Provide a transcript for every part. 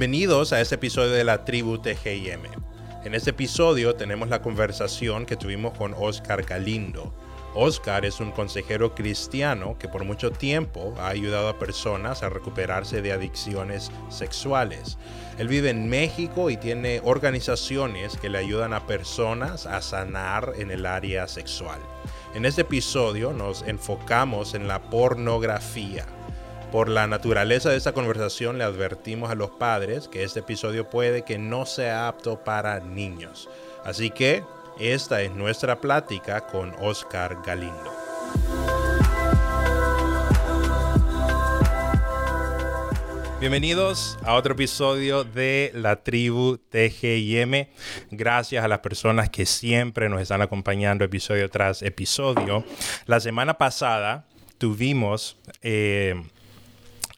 Bienvenidos a este episodio de la tribu TGIM. En este episodio tenemos la conversación que tuvimos con Oscar Galindo. Oscar es un consejero cristiano que por mucho tiempo ha ayudado a personas a recuperarse de adicciones sexuales. Él vive en México y tiene organizaciones que le ayudan a personas a sanar en el área sexual. En este episodio nos enfocamos en la pornografía por la naturaleza de esta conversación le advertimos a los padres que este episodio puede que no sea apto para niños. Así que esta es nuestra plática con Oscar Galindo. Bienvenidos a otro episodio de la tribu TGIM. Gracias a las personas que siempre nos están acompañando episodio tras episodio. La semana pasada tuvimos eh,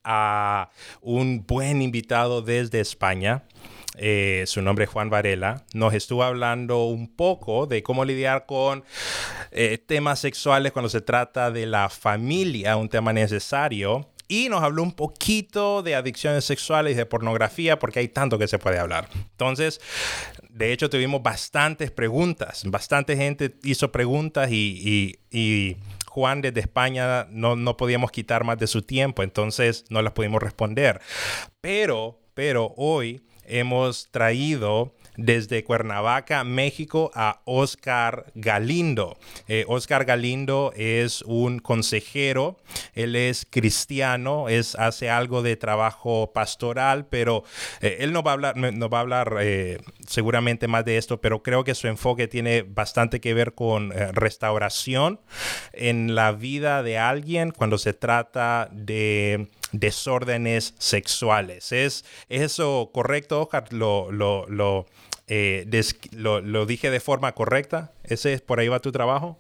a un buen invitado desde España. Eh, su nombre es Juan Varela, nos estuvo hablando un poco de cómo lidiar con eh, temas sexuales cuando se trata de la familia, un tema necesario. Y nos habló un poquito de adicciones sexuales y de pornografía, porque hay tanto que se puede hablar. Entonces, de hecho, tuvimos bastantes preguntas. Bastante gente hizo preguntas y, y Juan desde España no, no podíamos quitar más de su tiempo, entonces no las pudimos responder. Pero, pero hoy hemos traído desde Cuernavaca, México, a Oscar Galindo. Eh, Oscar Galindo es un consejero, él es cristiano, es, hace algo de trabajo pastoral, pero eh, él no va a hablar, no va a hablar eh, seguramente más de esto, pero creo que su enfoque tiene bastante que ver con restauración en la vida de alguien cuando se trata de desórdenes sexuales. ¿Es, eso correcto, Oscar? ¿Lo, lo, lo, eh, lo, dije de forma correcta? ¿Ese es por ahí va tu trabajo?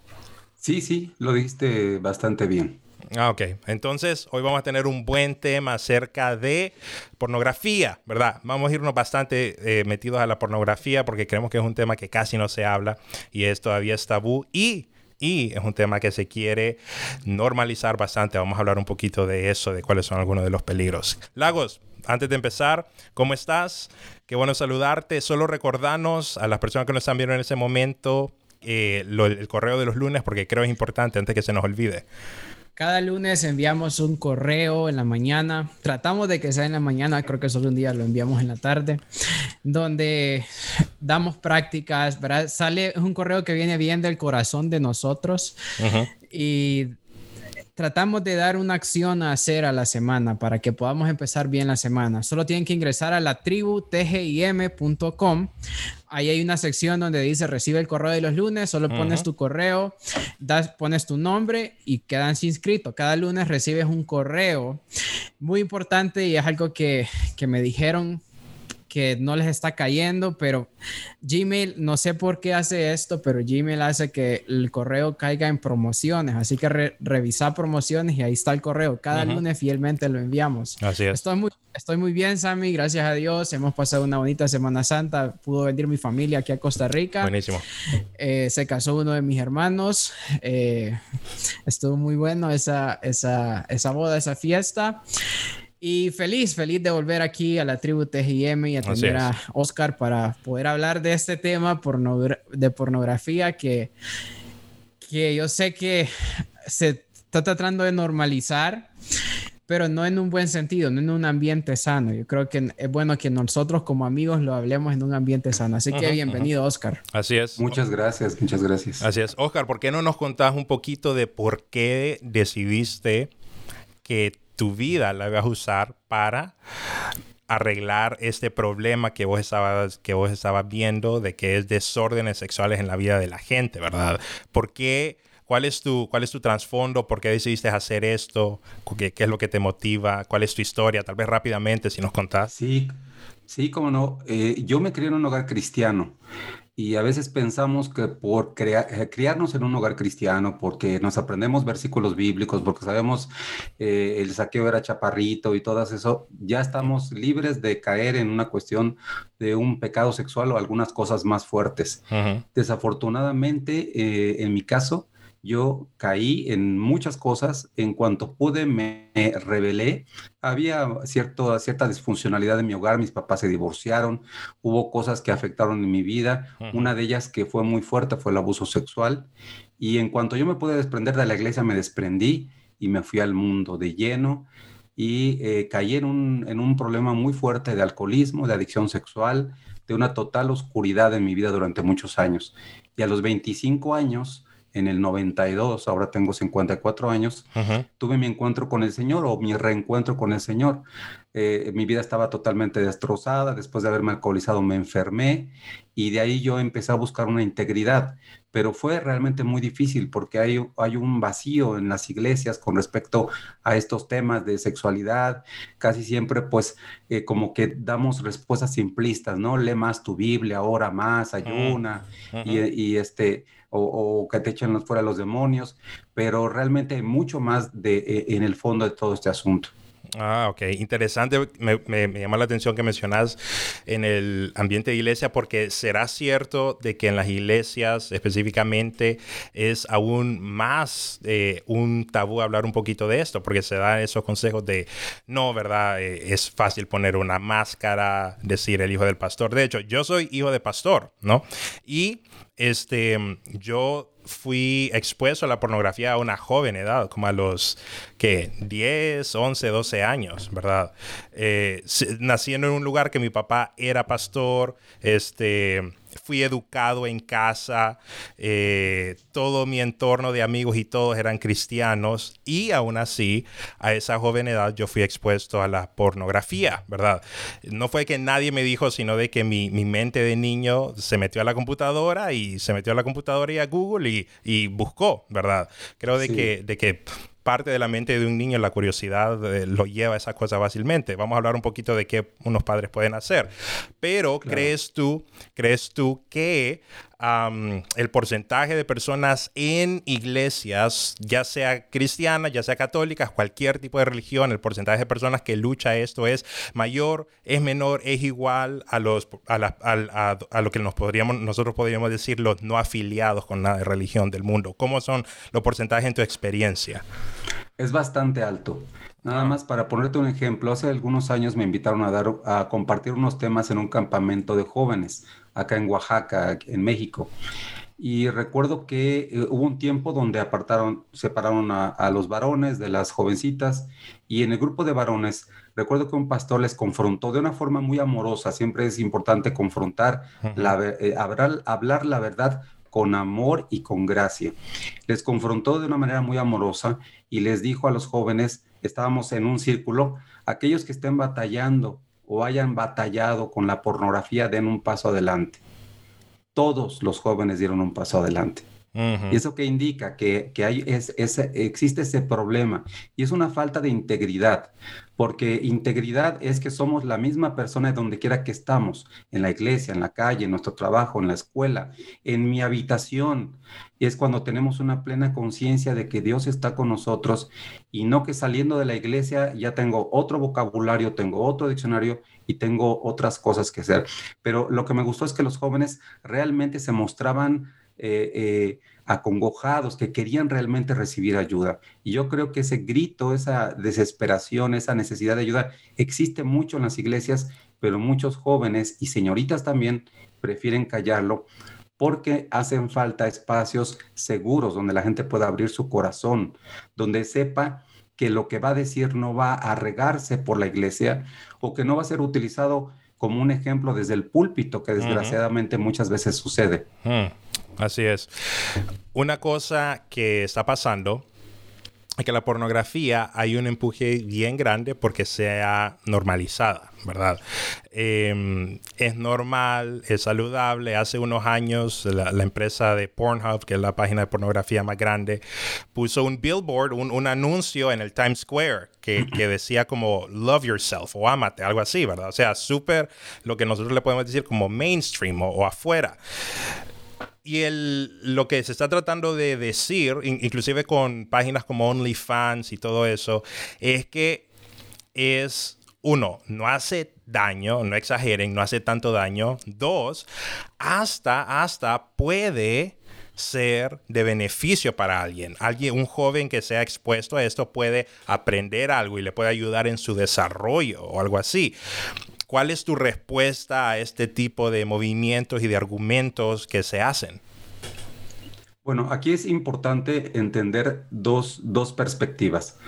Sí, sí, lo dijiste bastante bien. Ah, ok. Entonces, hoy vamos a tener un buen tema acerca de pornografía, ¿verdad? Vamos a irnos bastante eh, metidos a la pornografía porque creemos que es un tema que casi no se habla y es todavía es tabú. Y y es un tema que se quiere normalizar bastante. Vamos a hablar un poquito de eso, de cuáles son algunos de los peligros. Lagos, antes de empezar, ¿cómo estás? Qué bueno saludarte. Solo recordarnos a las personas que nos están viendo en ese momento eh, el correo de los lunes porque creo que es importante antes que se nos olvide. Cada lunes enviamos un correo en la mañana. Tratamos de que sea en la mañana, creo que solo un día lo enviamos en la tarde, donde damos prácticas, ¿verdad? Sale un correo que viene bien del corazón de nosotros y tratamos de dar una acción a hacer a la semana para que podamos empezar bien la semana. Solo tienen que ingresar a la tribu tgim.com. Ahí hay una sección donde dice recibe el correo de los lunes, solo pones tu correo, das, pones tu nombre y quedan inscritos. Cada lunes recibes un correo muy importante y es algo que, que me dijeron que no les está cayendo, pero Gmail, no sé por qué hace esto, pero Gmail hace que el correo caiga en promociones, así que revisa promociones y ahí está el correo. Cada lunes fielmente lo enviamos. Así es. Estoy muy, estoy muy bien, Sammy, gracias a Dios. Hemos pasado una bonita Semana Santa. Pudo venir mi familia aquí a Costa Rica. Buenísimo. Eh, se casó uno de mis hermanos. Eh, estuvo muy bueno esa, esa, esa boda, esa fiesta. Y feliz, feliz de volver aquí a la tribu TGM y a tener a Oscar para poder hablar de este tema de pornografía que, que yo sé que se está tratando de normalizar, pero no en un buen sentido, no en un ambiente sano. Yo creo que es bueno que nosotros como amigos lo hablemos en un ambiente sano. Así que bienvenido, Oscar. Así es. Muchas gracias, muchas gracias. Así es. Oscar, ¿por qué no nos contás un poquito de por qué decidiste que tu vida la vas a usar para arreglar este problema que vos estabas que vos estabas viendo de que es desórdenes sexuales en la vida de la gente, ¿verdad? ¿Por qué? ¿Cuál es tu, cuál es tu trasfondo? ¿Por qué decidiste hacer esto? ¿Qué, ¿Qué, es lo que te motiva? ¿Cuál es tu historia? Tal vez rápidamente, si nos contás. Sí, sí, cómo no. Eh, yo me crié en un hogar cristiano y a veces pensamos que por eh, criarnos en un hogar cristiano, porque nos aprendemos versículos bíblicos, porque sabemos eh, el saqueo era chaparrito y todo eso, ya estamos libres de caer en una cuestión de un pecado sexual o algunas cosas más fuertes. Desafortunadamente, eh, en mi caso, yo caí en muchas cosas. En cuanto pude, me rebelé. Había cierto, cierta disfuncionalidad en mi hogar. Mis papás se divorciaron. Hubo cosas que afectaron en mi vida. Una de ellas que fue muy fuerte fue el abuso sexual. Y en cuanto yo me pude desprender de la iglesia, me desprendí y me fui al mundo de lleno y eh, caí en un, en un problema muy fuerte de alcoholismo, de adicción sexual, de una total oscuridad en mi vida durante muchos años. Y a los 25 años, en el 92, ahora tengo 54 años, tuve mi encuentro con el Señor o mi reencuentro con el Señor. Eh, mi vida estaba totalmente destrozada, después de haberme alcoholizado me enfermé y de ahí yo empecé a buscar una integridad pero fue realmente muy difícil porque hay, hay un vacío en las iglesias con respecto a estos temas de sexualidad. Casi siempre, pues, eh, como que damos respuestas simplistas, ¿no? Lee más tu Biblia, ora más, ayuna, y, este, o, que te echen fuera los demonios, pero realmente hay mucho más de, eh, en el fondo de todo este asunto. Ah, ok. Interesante. Me, llama la atención que mencionas en el ambiente de iglesia porque será cierto de que en las iglesias específicamente es aún más eh, un tabú hablar un poquito de esto porque se dan esos consejos de no, ¿verdad? Eh, es fácil poner una máscara, decir el hijo del pastor. De hecho, yo soy hijo de pastor, ¿no? Y este, yo fui expuesto a la pornografía a una joven edad, como a los que 10, 11, 12 años, ¿verdad? Eh, naciendo en un lugar que mi papá era pastor, este, fui educado en casa, eh, todo mi entorno de amigos y todos eran cristianos y aún así a esa joven edad yo fui expuesto a la pornografía, ¿verdad? No fue que nadie me dijo, sino de que mi, mente de niño se metió a la computadora y se metió a la computadora y a Google y, buscó, ¿verdad? Creo de que, de que parte de la mente de un niño, la curiosidad lo lleva a esas cosas fácilmente. Vamos a hablar un poquito de qué unos padres pueden hacer. Pero ¿crees tú, crees tú que el porcentaje de personas en iglesias, ya sea cristianas, ya sea católicas, cualquier tipo de religión, el porcentaje de personas que lucha esto es mayor, es menor, es igual a, los, a, a, lo que nos podríamos, nosotros podríamos decir los no afiliados con nada de religión del mundo. ¿Cómo son los porcentajes en tu experiencia? Es bastante alto. Nada más para ponerte un ejemplo, hace algunos años me invitaron a dar a compartir unos temas en un campamento de jóvenes acá en Oaxaca, en México. Y recuerdo que eh, hubo un tiempo donde apartaron, separaron a, los varones de las jovencitas y en el grupo de varones, recuerdo que un pastor les confrontó de una forma muy amorosa, siempre es importante confrontar, eh, hablar, hablar la verdad con amor y con gracia. Les confrontó de una manera muy amorosa y les dijo a los jóvenes, estábamos en un círculo, aquellos que estén batallando o hayan batallado con la pornografía den un paso adelante. Todos los jóvenes dieron un paso adelante. ¿Y eso que indica? Que, hay, es, existe ese problema y es una falta de integridad, porque integridad es que somos la misma persona donde quiera que estamos, en la iglesia, en la calle, en nuestro trabajo, en la escuela, en mi habitación. Y es cuando tenemos una plena conciencia de que Dios está con nosotros y no que saliendo de la iglesia ya tengo otro vocabulario, tengo otro diccionario y tengo otras cosas que hacer. Pero lo que me gustó es que los jóvenes realmente se mostraban eh, eh, acongojados, que querían realmente recibir ayuda. Y yo creo que ese grito, esa desesperación, esa necesidad de ayuda existe mucho en las iglesias, pero muchos jóvenes y señoritas también prefieren callarlo porque hacen falta espacios seguros donde la gente pueda abrir su corazón, donde sepa que lo que va a decir no va a regarse por la iglesia o que no va a ser utilizado como un ejemplo desde el púlpito, que desgraciadamente muchas veces sucede. Así es. Una cosa que está pasando es que la pornografía hay un empuje bien grande porque sea normalizada, ¿verdad? Em, es normal, es saludable. Hace unos años la, empresa de Pornhub, que es la página de pornografía más grande, puso un billboard, un, anuncio en el Times Square que, decía como love yourself o amate, algo así, ¿verdad? O sea, súper lo que nosotros le podemos decir como mainstream o afuera. Y el, lo que se está tratando de decir, inclusive con páginas como OnlyFans y todo eso, es que es, uno, no hace daño, no exageren, no hace tanto daño. Dos, hasta, hasta puede ser de beneficio para alguien. Alguien, un joven que sea expuesto a esto puede aprender algo y le puede ayudar en su desarrollo o algo así. ¿Cuál es tu respuesta a este tipo de movimientos y de argumentos que se hacen? Bueno, aquí es importante entender dos, dos perspectivas.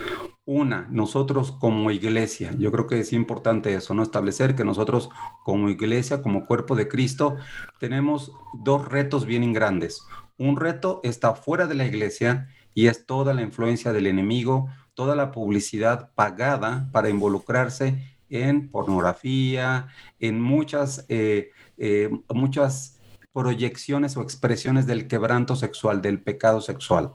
Una, nosotros como iglesia, yo creo que es importante eso, ¿no? Establecer que nosotros como iglesia, como cuerpo de Cristo, tenemos dos retos bien grandes. Un reto está fuera de la iglesia y es toda la influencia del enemigo, toda la publicidad pagada para involucrarse en pornografía, en muchas, eh, eh, muchas proyecciones o expresiones del quebranto sexual, del pecado sexual.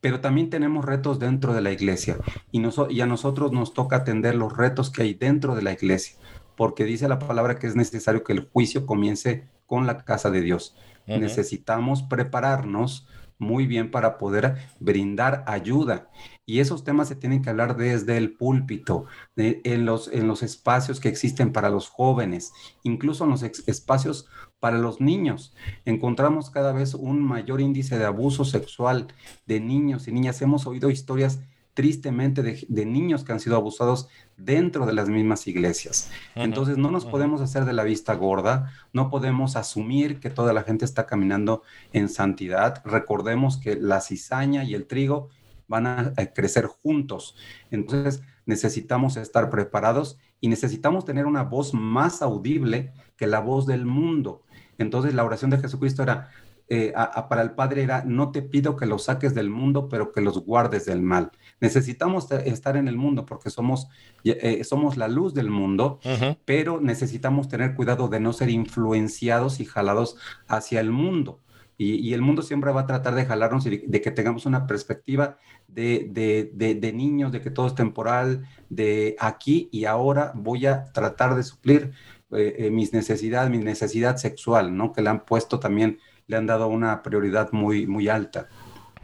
Pero también tenemos retos dentro de la iglesia y, y a nosotros nos toca atender los retos que hay dentro de la iglesia, porque dice la palabra que es necesario que el juicio comience con la casa de Dios. Necesitamos prepararnos muy bien para poder brindar ayuda. Y esos temas se tienen que hablar desde el púlpito, en, los, en los espacios que existen para los jóvenes, incluso en los espacios para los niños. Encontramos cada vez un mayor índice de abuso sexual de niños y niñas. Hemos oído historias tristemente de, niños que han sido abusados dentro de las mismas iglesias. Entonces no nos podemos hacer de la vista gorda, no podemos asumir que toda la gente está caminando en santidad. Recordemos que la cizaña y el trigo van a crecer juntos. Entonces necesitamos estar preparados y necesitamos tener una voz más audible que la voz del mundo. Entonces la oración de Jesucristo era, eh, para el Padre era, no te pido que los saques del mundo, pero que los guardes del mal. Necesitamos estar en el mundo porque somos, eh, somos la luz del mundo, pero necesitamos tener cuidado de no ser influenciados y jalados hacia el mundo. Y, el mundo siempre va a tratar de jalarnos y de, que tengamos una perspectiva de, de, niños, de que todo es temporal, de aquí y ahora voy a tratar de suplir eh, eh, mis necesidades, mi necesidad sexual, ¿no? Que le han puesto también, le han dado una prioridad muy, muy alta.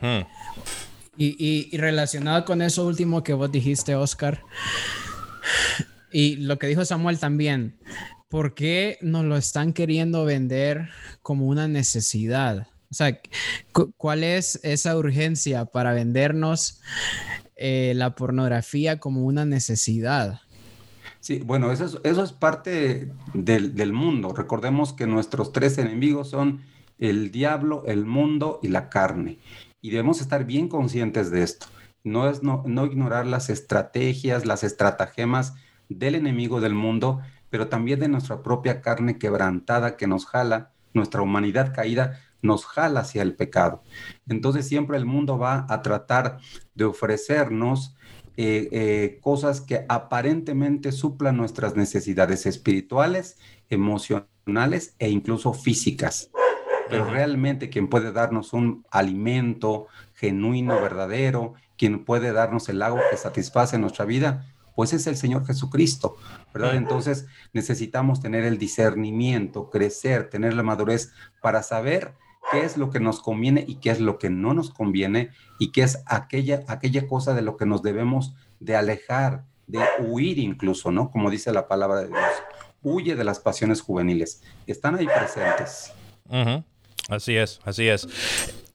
Hmm. Y, y, relacionado con eso último que vos dijiste, Oscar, y lo que dijo Samuel también, ¿por qué nos lo están queriendo vender como una necesidad? O sea, ¿cuál es esa urgencia para vendernos eh, la pornografía como una necesidad? Sí, bueno, eso es, eso es parte del, del, mundo. Recordemos que nuestros tres enemigos son el diablo, el mundo y la carne. Y debemos estar bien conscientes de esto. No es no, no ignorar las estrategias, las estratagemas del enemigo del mundo, pero también de nuestra propia carne quebrantada que nos jala, nuestra humanidad caída nos jala hacia el pecado. Entonces siempre el mundo va a tratar de ofrecernos eh, eh, cosas que aparentemente suplan nuestras necesidades espirituales, emocionales e incluso físicas. Pero realmente quien puede darnos un alimento genuino, verdadero, quien puede darnos el agua que satisface nuestra vida, pues es el Señor Jesucristo, ¿verdad? Entonces necesitamos tener el discernimiento, crecer, tener la madurez para saber qué es lo que nos conviene y qué es lo que no nos conviene y qué es aquella, aquella cosa de lo que nos debemos de alejar, de huir incluso, ¿no? Como dice la palabra de Dios. Huye de las pasiones juveniles. Están ahí presentes. Así es, así es.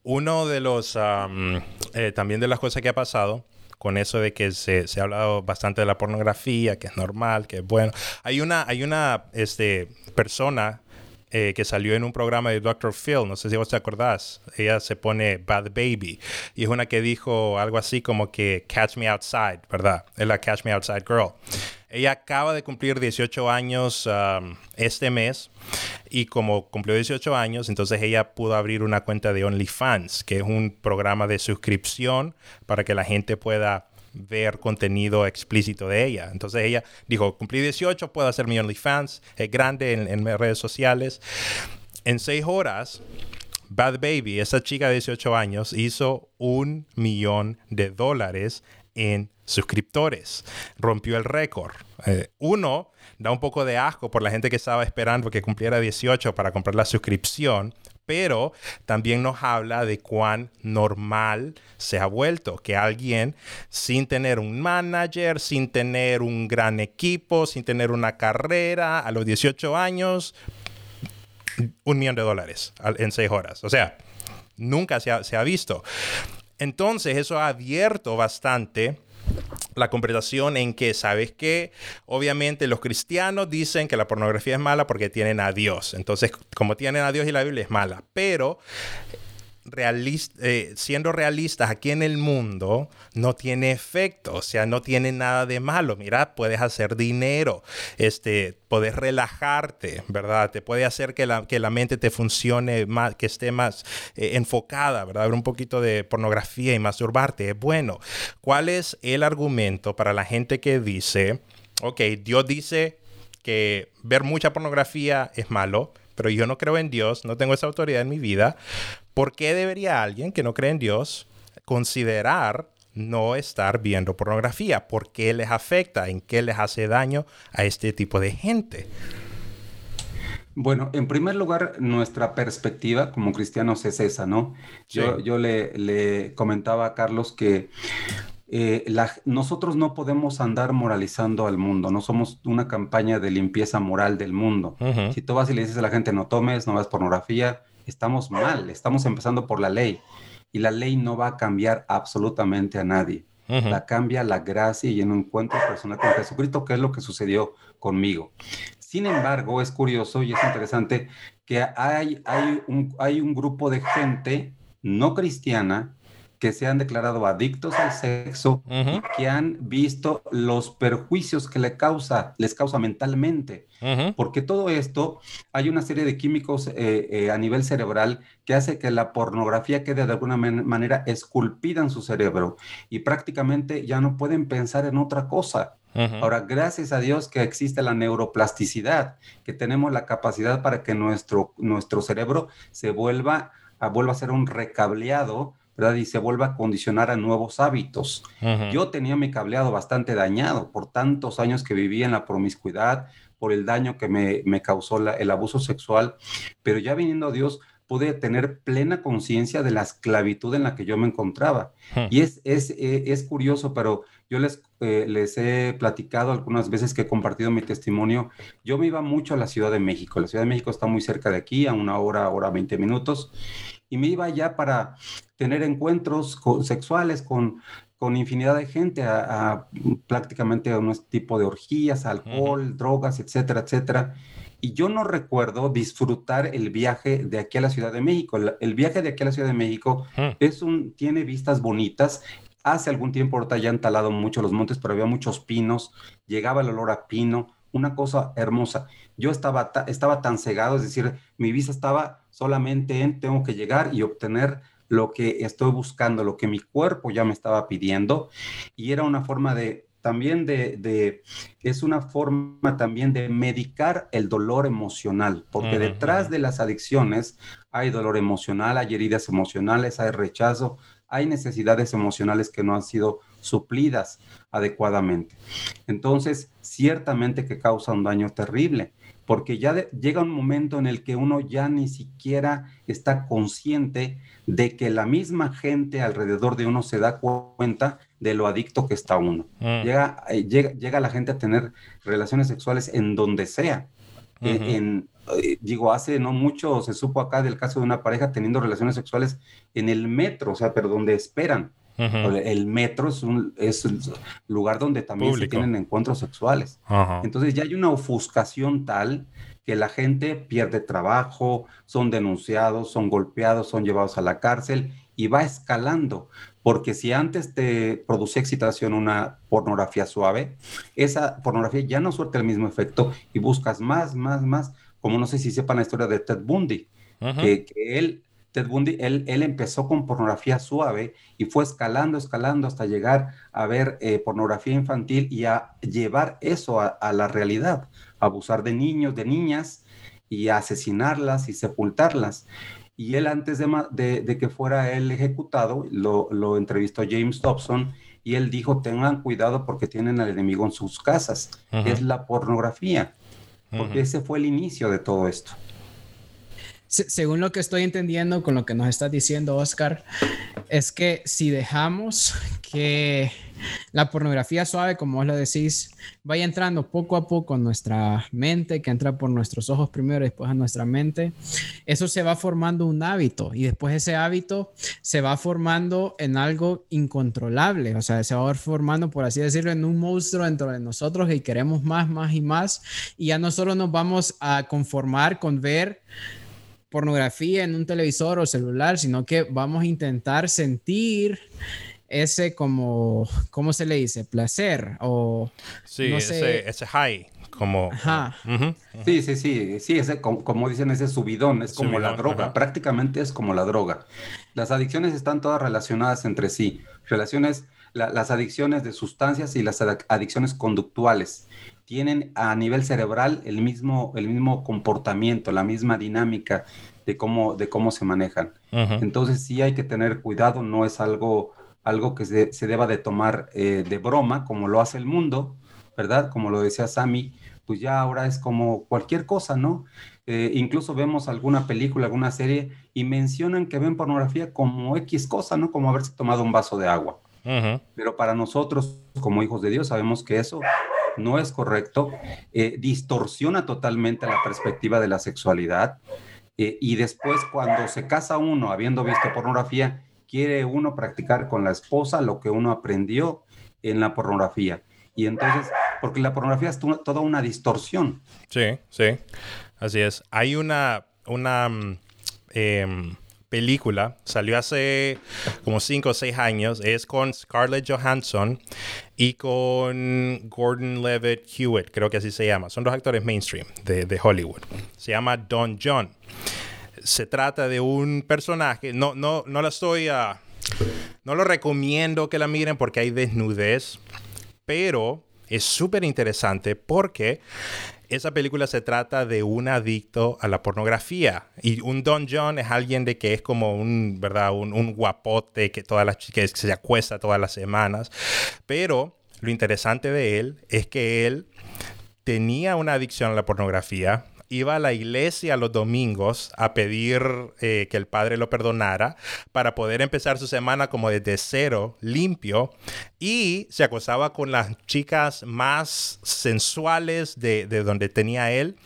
Uno de los, eh, también de las cosas que ha pasado con eso de que se, se, ha hablado bastante de la pornografía, que es normal, que es bueno. Hay una, hay una este, persona eh, que salió en un programa de Dr. Phil, no sé si vos te acordás, ella se pone Bad Baby y es una que dijo algo así como que Catch Me Outside, ¿verdad? Es la Catch Me Outside Girl. Ella acaba de cumplir 18 años um, este mes y como cumplió 18 años, entonces ella pudo abrir una cuenta de OnlyFans, que es un programa de suscripción para que la gente pueda ver contenido explícito de ella. Entonces ella dijo, cumplí 18, puedo hacer mi OnlyFans, es grande en, en redes sociales. En seis horas, Bad Baby, esa chica de 18 años, hizo un millón de dólares en suscriptores. Rompió el récord. Eh, uno, da un poco de asco por la gente que estaba esperando que cumpliera 18 para comprar la suscripción, pero también nos habla de cuán normal se ha vuelto que alguien sin tener un manager, sin tener un gran equipo, sin tener una carrera, a los 18 años, un millón de dólares en seis horas. O sea, nunca se ha, visto. Entonces, eso ha abierto bastante la conversación en que, ¿sabes que Obviamente los cristianos dicen que la pornografía es mala porque tienen a Dios. Entonces, como tienen a Dios y la Biblia es mala. Pero eh, siendo realistas aquí en el mundo, no tiene efecto, o sea, no tiene nada de malo. Mira, puedes hacer dinero, este, puedes relajarte, ¿verdad? Te puede hacer que la, que la mente te funcione más, que esté más eh, enfocada, ¿verdad? Ver un poquito de pornografía y masturbarte es bueno. ¿Cuál es el argumento para la gente que dice, ok, Dios dice que ver mucha pornografía es malo, pero yo no creo en Dios, no tengo esa autoridad en mi vida. ¿Por qué debería alguien que no cree en Dios considerar no estar viendo pornografía? ¿Por qué les afecta? ¿En qué les hace daño a este tipo de gente? Bueno, en primer lugar, nuestra perspectiva como cristianos es esa, ¿no? Yo, yo le, le, comentaba a Carlos que eh, nosotros no podemos andar moralizando al mundo, no somos una campaña de limpieza moral del mundo. Si tú vas y le dices a la gente no tomes, no veas pornografía, estamos mal, estamos empezando por la ley y la ley no va a cambiar absolutamente a nadie. La cambia la gracia y en un encuentro personal con Jesucristo, que es lo que sucedió conmigo. Sin embargo, es curioso y es interesante que hay, hay, un, hay un grupo de gente no cristiana que se han declarado adictos al sexo y que han visto los perjuicios que le causa, les causa mentalmente. Porque todo esto, hay una serie de químicos eh, eh, a nivel cerebral que hace que la pornografía quede de alguna manera esculpida en su cerebro y prácticamente ya no pueden pensar en otra cosa. Ahora, gracias a Dios que existe la neuroplasticidad, que tenemos la capacidad para que nuestro, nuestro cerebro se vuelva a, vuelva a ser un recableado ¿verdad? Y se vuelva a condicionar a nuevos hábitos. Yo tenía mi cableado bastante dañado por tantos años que vivía en la promiscuidad, por el daño que me, me causó el abuso sexual, pero ya viniendo a Dios pude tener plena conciencia de la esclavitud en la que yo me encontraba. Y es, es, eh, es, curioso, pero yo les, eh, les he platicado algunas veces que he compartido mi testimonio. Yo me iba mucho a la Ciudad de México. La Ciudad de México está muy cerca de aquí, a una hora, hora 20 minutos y me iba ya para tener encuentros sexuales con, con infinidad de gente, a, prácticamente a un tipo de orgías, alcohol, drogas, etcétera, etcétera. Y yo no recuerdo disfrutar el viaje de aquí a la Ciudad de México. El, viaje de aquí a la Ciudad de México es un, tiene vistas bonitas. Hace algún tiempo ahorita ya han talado mucho los montes, pero había muchos pinos. Llegaba el olor a pino, una cosa hermosa. Yo estaba, estaba tan cegado, es decir, mi vista estaba solamente en tengo que llegar y obtener lo que estoy buscando, lo que mi cuerpo ya me estaba pidiendo. Y era una forma de, también de, es una forma también de medicar el dolor emocional, porque detrás de las adicciones hay dolor emocional, hay heridas emocionales, hay rechazo, hay necesidades emocionales que no han sido suplidas adecuadamente. Entonces, ciertamente que causa un daño terrible porque ya llega un momento en el que uno ya ni siquiera está consciente de que la misma gente alrededor de uno se da cuenta de lo adicto que está uno. Mm. Llega, eh, llega, llega, la gente a tener relaciones sexuales en donde sea. E, en, eh, digo, hace no mucho se supo acá del caso de una pareja teniendo relaciones sexuales en el metro, o sea, pero donde esperan. El metro es un, es lugar donde también se tienen encuentros sexuales. Entonces ya hay una ofuscación tal que la gente pierde trabajo, son denunciados, son golpeados, son llevados a la cárcel y va escalando. Porque si antes te producía excitación una pornografía suave, esa pornografía ya no suelta el mismo efecto y buscas más, más, más. Como no sé si sepan la historia de Ted Bundy, que, que él Ted Bundy, él, él, empezó con pornografía suave y fue escalando, escalando hasta llegar a ver eh, pornografía infantil y a llevar eso a, la realidad, abusar de niños, de niñas y a asesinarlas y sepultarlas. Y él antes de, que fuera él ejecutado, lo, lo, entrevistó James Dobson y él dijo, tengan cuidado porque tienen al enemigo en sus casas. Es la pornografía, porque ese fue el inicio de todo esto. Según lo que estoy entendiendo con lo que nos estás diciendo, Oscar, es que si dejamos que la pornografía suave, como vos lo decís, vaya entrando poco a poco en nuestra mente, que entra por nuestros ojos primero y después a nuestra mente, eso se va formando un hábito y después ese hábito se va formando en algo incontrolable, o sea, se va formando, por así decirlo, en un monstruo dentro de nosotros y queremos más, más y más y ya no solo nos vamos a conformar con ver pornografía en un televisor o celular, sino que vamos a intentar sentir ese como, ¿cómo se le dice? Placer o... Sí, ese, ese, high, como... Ajá. Sí, sí, sí, sí, ese, como, dicen, ese subidón, es como la droga, prácticamente es como la droga. Las adicciones están todas relacionadas entre sí, relaciones, las adicciones de sustancias y las adicciones conductuales tienen a nivel cerebral el mismo, el mismo comportamiento, la misma dinámica de cómo, de cómo se manejan. Entonces sí hay que tener cuidado, no es algo algo que se, deba de tomar eh, de broma, como lo hace el mundo, ¿verdad? Como lo decía Sammy, pues ya ahora es como cualquier cosa, ¿no? Eh, incluso vemos alguna película, alguna serie y mencionan que ven pornografía como X cosa, ¿no? Como haberse tomado un vaso de agua. Pero para nosotros, como hijos de Dios, sabemos que eso no es correcto, eh, distorsiona totalmente la perspectiva de la sexualidad. y después, cuando se casa uno habiendo visto pornografía, quiere uno practicar con la esposa lo que uno aprendió en la pornografía. Y entonces, porque la pornografía es toda una distorsión. Sí, sí, así es. Hay una, una em, película, salió hace como 5 o 6 años, es con Scarlett Johansson y con Gordon Levitt Hewitt, creo que así se llama. Son dos actores mainstream de, de Hollywood. Se llama Don John se trata de un personaje, no, no, no la estoy, uh, no lo recomiendo que la miren porque hay desnudez, pero es súper interesante porque esa película se trata de un adicto a la pornografía y un Don John es alguien de que es como un, ¿verdad? Un, guapote que todas las que se acuesta todas las semanas, pero lo interesante de él es que él tenía una adicción a la pornografía, iba a la iglesia los domingos a pedir eh, que el Padre lo perdonara para poder empezar su semana como desde cero, limpio, y se acosaba con las chicas más sensuales de, donde tenía él,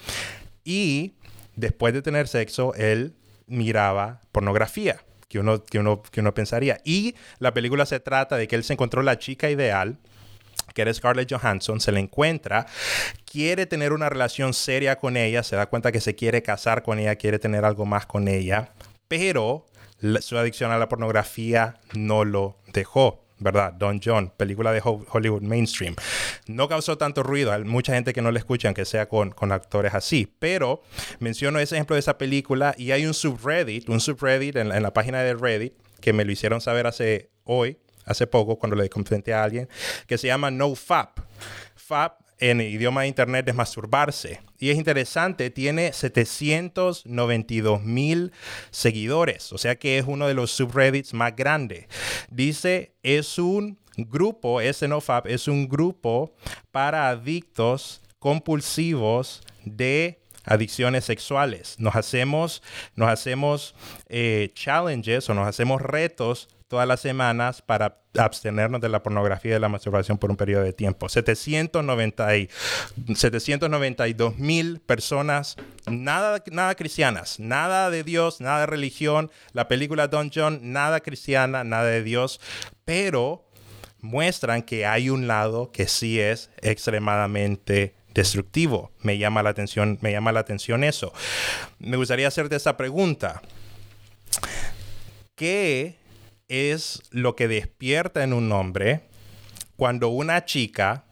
y después de tener sexo, él miraba pornografía. Que uno, que, uno, que uno pensaría. Y la película se trata de que él se encontró la chica ideal, que era Scarlett Johansson, se le encuentra, quiere tener una relación seria con ella, se da cuenta que se quiere casar con ella, quiere tener algo más con ella, pero su adicción a la pornografía no lo dejó. ¿verdad? Don John, película de Hollywood mainstream. No causó tanto ruido, hay mucha gente que no le escucha, aunque sea con, con, actores así, pero menciono ese ejemplo de esa película y hay un subreddit, un subreddit en, en la página de Reddit que me lo hicieron saber hace hoy, hace poco cuando le comenté a alguien, que se llama NoFap. FAP en idioma de internet es masturbarse. Y es interesante, tiene 792 mil seguidores, o sea que es uno de los subreddits más grandes. Dice, es un grupo, ese NoFap es un grupo para adictos compulsivos de adicciones sexuales. Nos hacemos, nos hacemos eh, challenges o nos hacemos retos todas las semanas para abstenernos de la pornografía y de la masturbación por un periodo de tiempo. 790 y, 792 mil personas, nada, nada cristianas, nada de Dios, nada de religión. La película Don John, nada cristiana, nada de Dios, pero muestran que hay un lado que sí es extremadamente destructivo. Me llama la atención, me llama la atención eso. Me gustaría hacerte esta pregunta. ¿Qué es lo que despierta en un hombre cuando una chica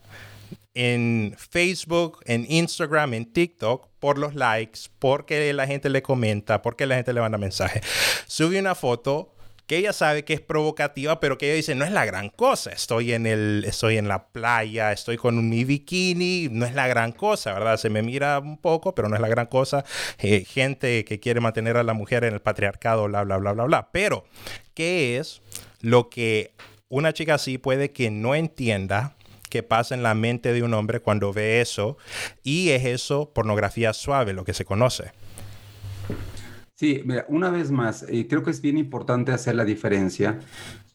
en Facebook, en Instagram, en TikTok, por los likes, porque la gente le comenta, porque la gente le manda mensajes, sube una foto que ella sabe que es provocativa, pero que ella dice, no es la gran cosa, estoy en, el, estoy en la playa, estoy con mi bikini, no es la gran cosa, ¿verdad? Se me mira un poco, pero no es la gran cosa. Eh, gente que quiere mantener a la mujer en el patriarcado, bla, bla, bla, bla, bla. Pero, ¿qué es lo que una chica así puede que no entienda? que pasa en la mente de un hombre cuando ve eso y es eso pornografía suave, lo que se conoce. Sí, mira, una vez más, eh, creo que es bien importante hacer la diferencia.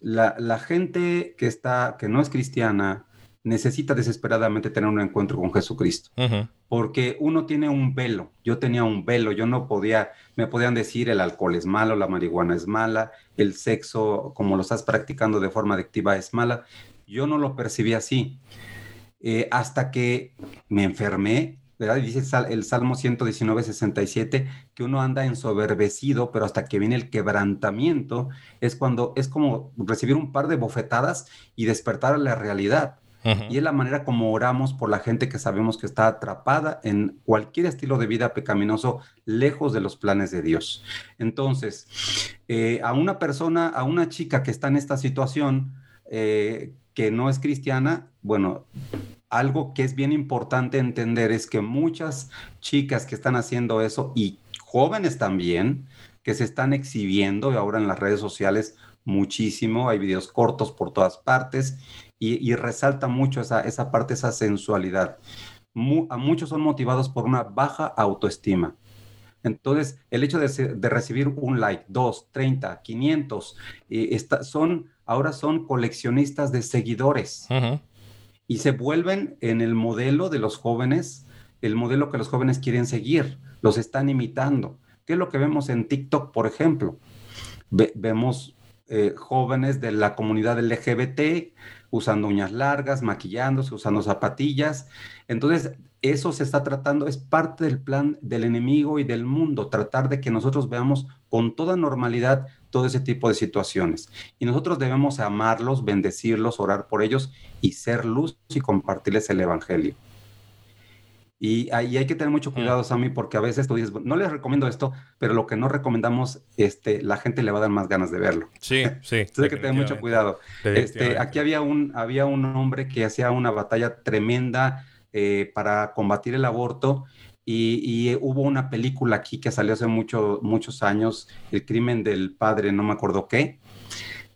La, la gente que está, que no es cristiana, necesita desesperadamente tener un encuentro con Jesucristo. Porque uno tiene un velo. Yo tenía un velo. Yo no podía, me podían decir el alcohol es malo, la marihuana es mala, el sexo, como lo estás practicando de forma adictiva, es mala. Yo no lo percibí así. Eh, hasta que me enfermé, ¿verdad? Dice el Salmo 119, 67, que uno anda ensoberbecido, pero hasta que viene el quebrantamiento, es cuando es como recibir un par de bofetadas y despertar a la realidad. Y es la manera como oramos por la gente que sabemos que está atrapada en cualquier estilo de vida pecaminoso, lejos de los planes de Dios. Entonces, eh, a una persona, a una chica que está en esta situación, eh, que no es cristiana, bueno, algo que es bien importante entender es que muchas chicas que están haciendo eso y jóvenes también, que se están exhibiendo ahora en las redes sociales muchísimo, hay videos cortos por todas partes y, resalta mucho esa, esa parte, esa sensualidad. a muchos son motivados por una baja autoestima. Entonces, el hecho de, recibir un like, dos, treinta, quinientos, eh, son, ahora son coleccionistas de seguidores y se vuelven en el modelo de los jóvenes, el modelo que los jóvenes quieren seguir, los están imitando. ¿Qué es lo que vemos en TikTok, por ejemplo? vemos eh, jóvenes de la comunidad LGBT usando uñas largas, maquillándose, usando zapatillas. Entonces, eso se está tratando, es parte del plan del enemigo y del mundo, tratar de que nosotros veamos con toda normalidad todo ese tipo de situaciones. Y nosotros debemos amarlos, bendecirlos, orar por ellos y ser luz y compartirles el Evangelio. Y ahí hay que tener mucho cuidado, Sammy, porque a veces tú dices, no les recomiendo esto, pero lo que no recomendamos, este, la gente le va a dar más ganas de verlo. Sí, sí. Entonces hay que tener mucho cuidado. Este, aquí había un, había un hombre que hacía una batalla tremenda eh, para combatir el aborto y, hubo una película aquí que salió hace mucho, muchos años, El crimen del padre, no me acuerdo qué.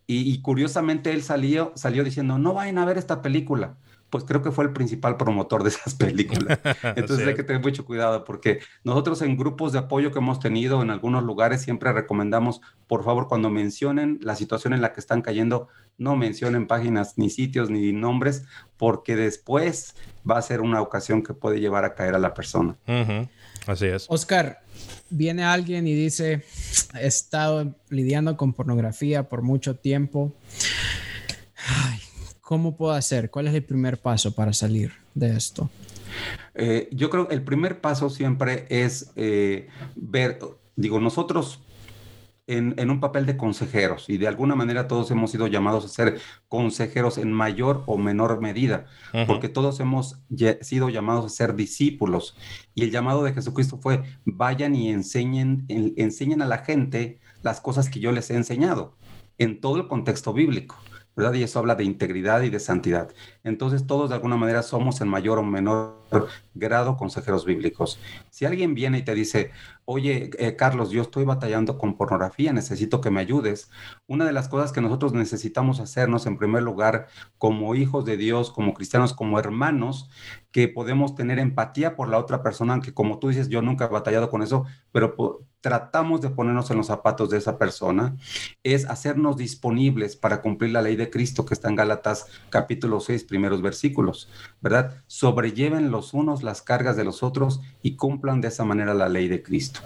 Y, y curiosamente él salió, salió diciendo, no vayan a ver esta película pues creo que fue el principal promotor de esas películas. Entonces hay que tener mucho cuidado porque nosotros en grupos de apoyo que hemos tenido en algunos lugares siempre recomendamos, por favor, cuando mencionen la situación en la que están cayendo, no mencionen páginas ni sitios ni nombres porque después va a ser una ocasión que puede llevar a caer a la persona. Así es. Oscar, viene alguien y dice, he estado lidiando con pornografía por mucho tiempo. ¿Cómo puedo hacer? ¿Cuál es el primer paso para salir de esto? Eh, yo creo que el primer paso siempre es eh, ver, digo, nosotros en, un papel de consejeros y de alguna manera todos hemos sido llamados a ser consejeros en mayor o menor medida, porque todos hemos sido llamados a ser discípulos y el llamado de Jesucristo fue vayan y enseñen, enseñen a la gente las cosas que yo les he enseñado en todo el contexto bíblico. ¿Verdad? Y eso habla de integridad y de santidad. Entonces todos de alguna manera somos en mayor o menor grado consejeros bíblicos. Si alguien viene y te dice, oye, eh, Carlos, yo estoy batallando con pornografía, necesito que me ayudes, una de las cosas que nosotros necesitamos hacernos en primer lugar como hijos de Dios, como cristianos, como hermanos, que podemos tener empatía por la otra persona, aunque como tú dices, yo nunca he batallado con eso, pero tratamos de ponernos en los zapatos de esa persona, es hacernos disponibles para cumplir la ley de Cristo que está en Gálatas capítulo 6, primeros versículos, ¿verdad? Sobrelleven los unos las cargas de los otros y cumplan de esa manera la ley de Cristo.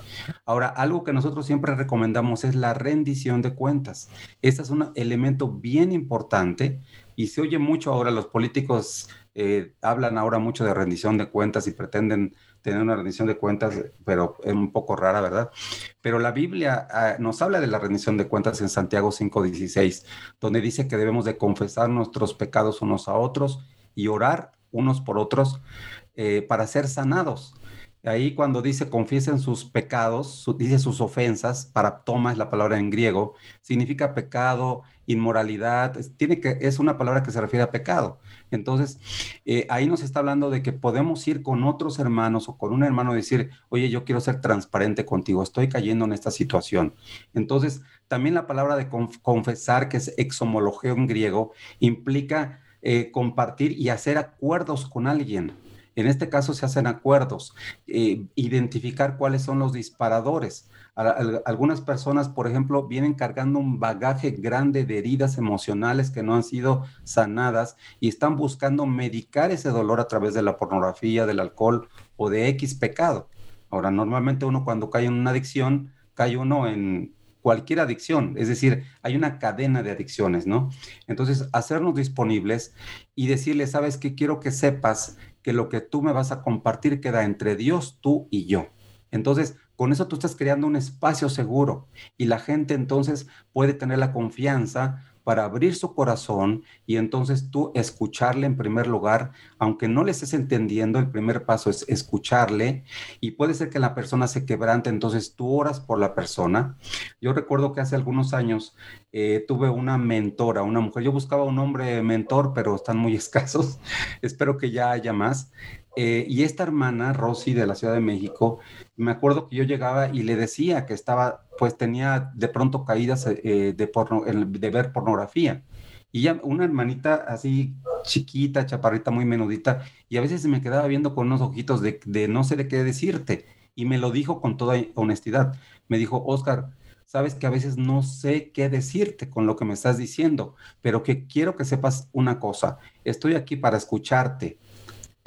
Ahora, algo que nosotros siempre recomendamos es la rendición de cuentas. Este es un elemento bien importante y se oye mucho ahora, los políticos eh, hablan ahora mucho de rendición de cuentas y pretenden tener una rendición de cuentas, pero es un poco rara, ¿verdad? Pero la Biblia ah, nos habla de la rendición de cuentas en Santiago 5:16, donde dice que debemos de confesar nuestros pecados unos a otros y orar unos por otros eh, para ser sanados. Ahí cuando dice confiesen sus pecados, dice sus ofensas, para toma es la palabra en griego, significa pecado, inmoralidad, tiene que, es una palabra que se refiere a pecado. Entonces, eh, ahí nos está hablando de que podemos ir con otros hermanos o con un hermano y decir, oye, yo quiero ser transparente contigo, estoy cayendo en esta situación. Entonces, también la palabra de confesar, que es exhomologeo en griego, implica eh, compartir y hacer acuerdos con alguien En este caso se hacen acuerdos, eh, identificar cuáles son los disparadores. algunas personas, por ejemplo, vienen cargando un bagaje grande de heridas emocionales que no han sido sanadas y están buscando medicar ese dolor a través de la pornografía, del alcohol o de X pecado. Ahora, normalmente uno cuando cae en una adicción, cae uno en cualquier adicción, es decir, hay una cadena de adicciones, ¿no? Entonces, hacernos disponibles y decirle, sabes que quiero que sepas que lo que tú me vas a compartir queda entre Dios, tú y yo. Entonces, con eso tú estás creando un espacio seguro y la gente entonces puede tener la confianza para abrir su corazón y entonces tú escucharle en primer lugar, aunque no le estés entendiendo, el primer paso es escucharle y puede ser que la persona se quebrante, entonces tú oras por la persona. Yo recuerdo que hace algunos años eh, tuve una mentora, una mujer, yo buscaba un hombre mentor, pero están muy escasos, espero que ya haya más. Eh, y esta hermana, Rosy, de la Ciudad de México, me acuerdo que yo llegaba y le decía que estaba, pues tenía de pronto caídas eh, de, porno, de ver pornografía. Y ya una hermanita así chiquita, chaparrita, muy menudita, y a veces se me quedaba viendo con unos ojitos de, de no sé de qué decirte. Y me lo dijo con toda honestidad. Me dijo, Oscar, sabes que a veces no sé qué decirte con lo que me estás diciendo, pero que quiero que sepas una cosa. Estoy aquí para escucharte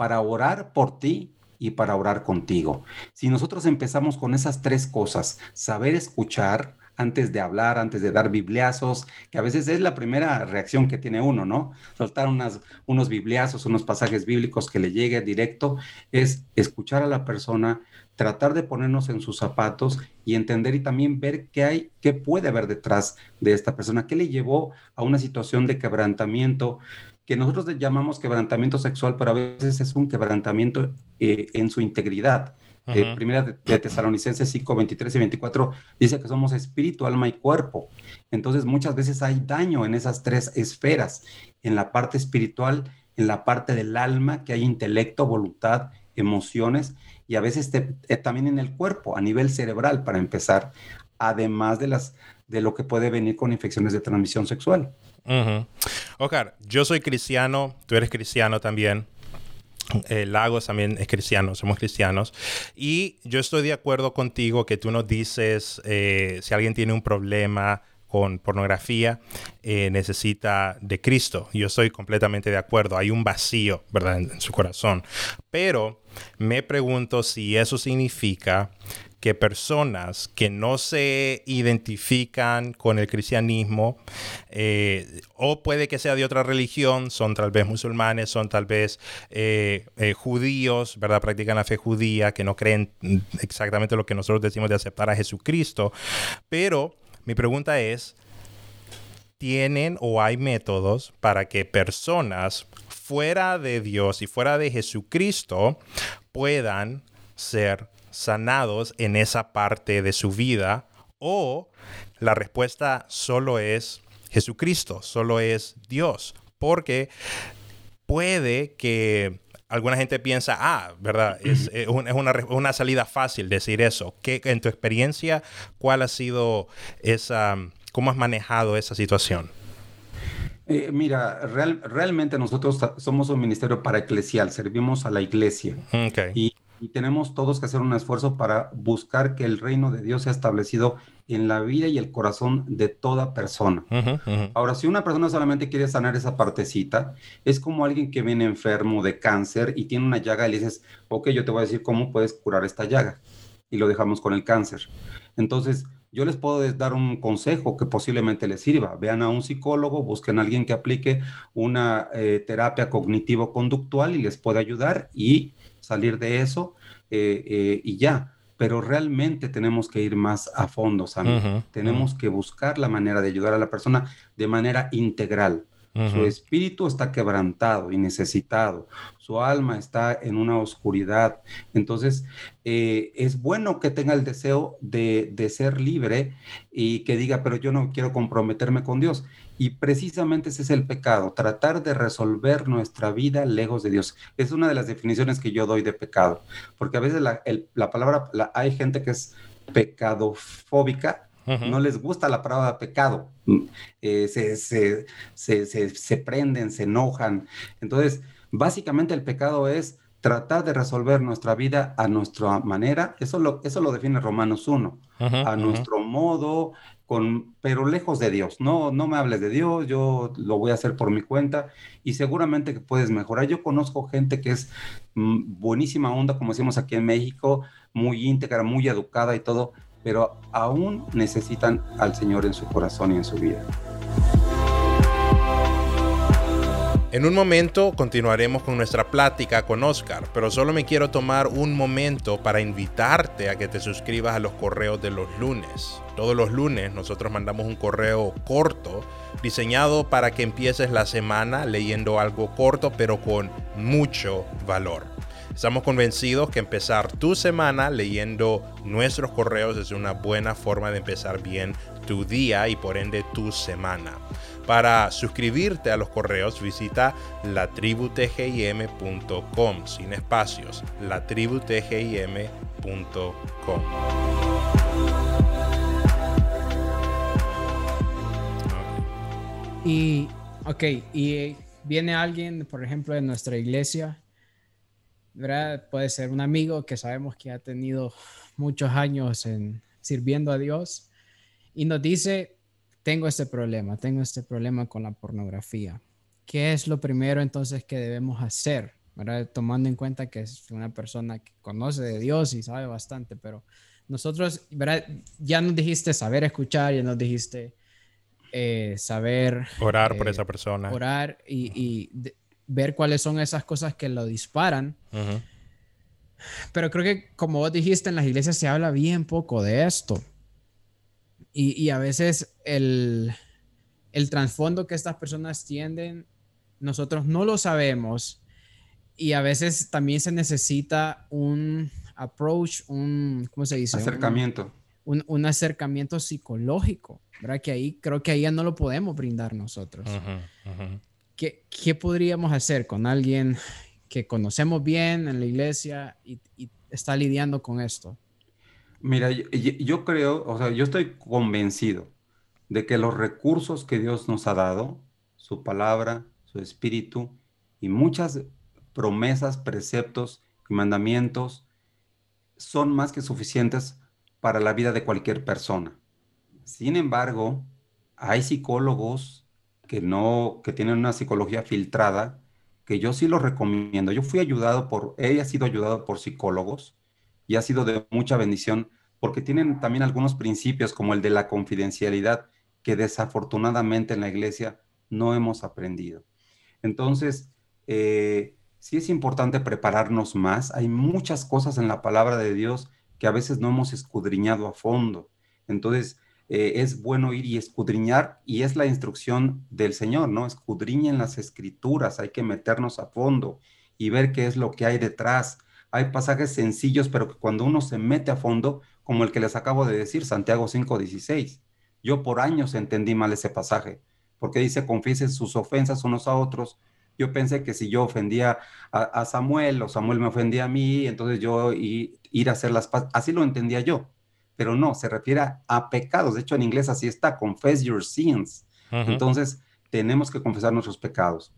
para orar por ti y para orar contigo. Si nosotros empezamos con esas tres cosas, saber escuchar antes de hablar, antes de dar bibliazos, que a veces es la primera reacción que tiene uno, ¿no? Soltar unas, unos bibliazos, unos pasajes bíblicos que le llegue directo, es escuchar a la persona, tratar de ponernos en sus zapatos y entender y también ver qué hay, qué puede haber detrás de esta persona, qué le llevó a una situación de quebrantamiento, que nosotros llamamos quebrantamiento sexual, pero a veces es un quebrantamiento eh, en su integridad. Eh, primera de, Tesalonicenses 5, 23 y 24 dice que somos espíritu, alma y cuerpo. Entonces muchas veces hay daño en esas tres esferas, en la parte espiritual, en la parte del alma, que hay intelecto, voluntad, emociones, y a veces eh, también en el cuerpo, a nivel cerebral, para empezar, además de, las, de lo que puede venir con infecciones de transmisión sexual. Oscar, yo soy cristiano, tú eres cristiano también. Eh, Lagos también es cristiano, somos cristianos. Y yo estoy de acuerdo contigo que tú nos dices eh, si alguien tiene un problema con pornografía, eh, necesita de Cristo. Yo estoy completamente de acuerdo. Hay un vacío, ¿verdad?, en su corazón. Pero me pregunto si eso significa que personas que no se identifican con el cristianismo, eh, o puede que sea de otra religión, son tal vez musulmanes, son tal vez eh, eh, judíos, ¿verdad? Practican la fe judía, que no creen exactamente lo que nosotros decimos de aceptar a Jesucristo. Pero mi pregunta es, ¿tienen o hay métodos para que personas fuera de Dios y fuera de Jesucristo puedan ser sanados en esa parte de su vida o la respuesta solo es Jesucristo, solo es Dios, porque puede que alguna gente piensa, ah, ¿verdad? Es, eh, una, salida fácil decir eso. ¿Qué, en tu experiencia, cuál ha sido esa, cómo has manejado esa situación? Eh, mira, realmente nosotros somos un ministerio para eclesial, servimos a la iglesia. Y y tenemos todos que hacer un esfuerzo para buscar que el reino de Dios sea establecido en la vida y el corazón de toda persona. Ahora, si una persona solamente quiere sanar esa partecita, es como alguien que viene enfermo de cáncer y tiene una llaga y le dices, ok, yo te voy a decir cómo puedes curar esta llaga. Y lo dejamos con el cáncer. Entonces, yo les puedo dar un consejo que posiblemente les sirva. Vean a un psicólogo, busquen a alguien que aplique una eh, terapia cognitivo-conductual y les puede ayudar y salir de eso eh, eh, y ya. Pero realmente tenemos que ir más a fondo, Sammy. tenemos que buscar la manera de ayudar a la persona de manera integral. Su espíritu está quebrantado y necesitado. Su alma está en una oscuridad. Entonces, eh, es bueno que tenga el deseo de, de, ser libre y que diga, pero yo no quiero comprometerme con Dios. Y precisamente ese es el pecado, tratar de resolver nuestra vida lejos de Dios. Es una de las definiciones que yo doy de pecado, porque a veces la, palabra, hay gente que es pecadofóbica, no les gusta la palabra pecado, eh, se, se, se, se, prenden, se enojan. Entonces, básicamente el pecado es tratar de resolver nuestra vida a nuestra manera, eso lo, eso lo define Romanos 1, a nuestro modo, con, pero lejos de Dios. No, no me hables de Dios, yo lo voy a hacer por mi cuenta y seguramente que puedes mejorar. Yo conozco gente que es mm, buenísima onda, como decimos aquí en México, muy íntegra, muy educada y todo, pero aún necesitan al Señor en su corazón y en su vida. En un momento continuaremos con nuestra plática con Oscar, pero solo me quiero tomar un momento para invitarte a que te suscribas a los correos de los lunes. Todos los lunes nosotros mandamos un correo corto diseñado para que empieces la semana leyendo algo corto pero con mucho valor. Estamos convencidos que empezar tu semana leyendo nuestros correos es una buena forma de empezar bien tu día y por ende tu semana. Para suscribirte a los correos visita latributgim.com sin espacios, latributgim.com. Y, ok, y viene alguien, por ejemplo, de nuestra iglesia, ¿verdad? Puede ser un amigo que sabemos que ha tenido muchos años en sirviendo a Dios y nos dice, tengo este problema, tengo este problema con la pornografía. ¿Qué es lo primero entonces que debemos hacer? Tomando en cuenta que es una persona que conoce de Dios y sabe bastante, pero nosotros, ¿verdad? ya nos dijiste saber escuchar, ya nos dijiste eh, saber... Orar por eh, esa persona. Orar y, ver cuáles son esas cosas que lo disparan. Pero creo que como vos dijiste, en las iglesias se habla bien poco de esto. Y, a veces el, el trasfondo que estas personas tienden, nosotros no lo sabemos. Y a veces también se necesita un approach, un, ¿cómo se dice? Acercamiento. Un, un, acercamiento psicológico, ¿verdad? Que ahí creo que ahí ya no lo podemos brindar nosotros. ¿Qué, ¿Qué, podríamos hacer con alguien que conocemos bien en la iglesia y, y está lidiando con esto? Mira, yo, creo, o sea, yo estoy convencido de que los recursos que Dios nos ha dado, su palabra, su espíritu y muchas promesas, preceptos y mandamientos son más que suficientes para la vida de cualquier persona. Sin embargo, hay psicólogos que no, que tienen una psicología filtrada, que yo sí los recomiendo. Yo fui ayudado por, ha sido ayudado por psicólogos y ha sido de mucha bendición porque tienen también algunos principios como el de la confidencialidad que desafortunadamente en la iglesia no hemos aprendido. Entonces, eh, sí es importante prepararnos más. Hay muchas cosas en la palabra de Dios que a veces no hemos escudriñado a fondo. Entonces, eh, es bueno ir y escudriñar y es la instrucción del Señor, ¿no? Escudriñen las escrituras, hay que meternos a fondo y ver qué es lo que hay detrás hay pasajes sencillos, pero que cuando uno se mete a fondo, como el que les acabo de decir, Santiago 5:16. Yo por años entendí mal ese pasaje, porque dice, confiesen sus ofensas unos a otros. Yo pensé que si yo ofendía a, Samuel o Samuel me ofendía a mí, entonces yo ir a hacer las paz, así lo entendía yo. Pero no, se refiere a, pecados. De hecho, en inglés así está, confess your sins. Entonces, tenemos que confesar nuestros pecados.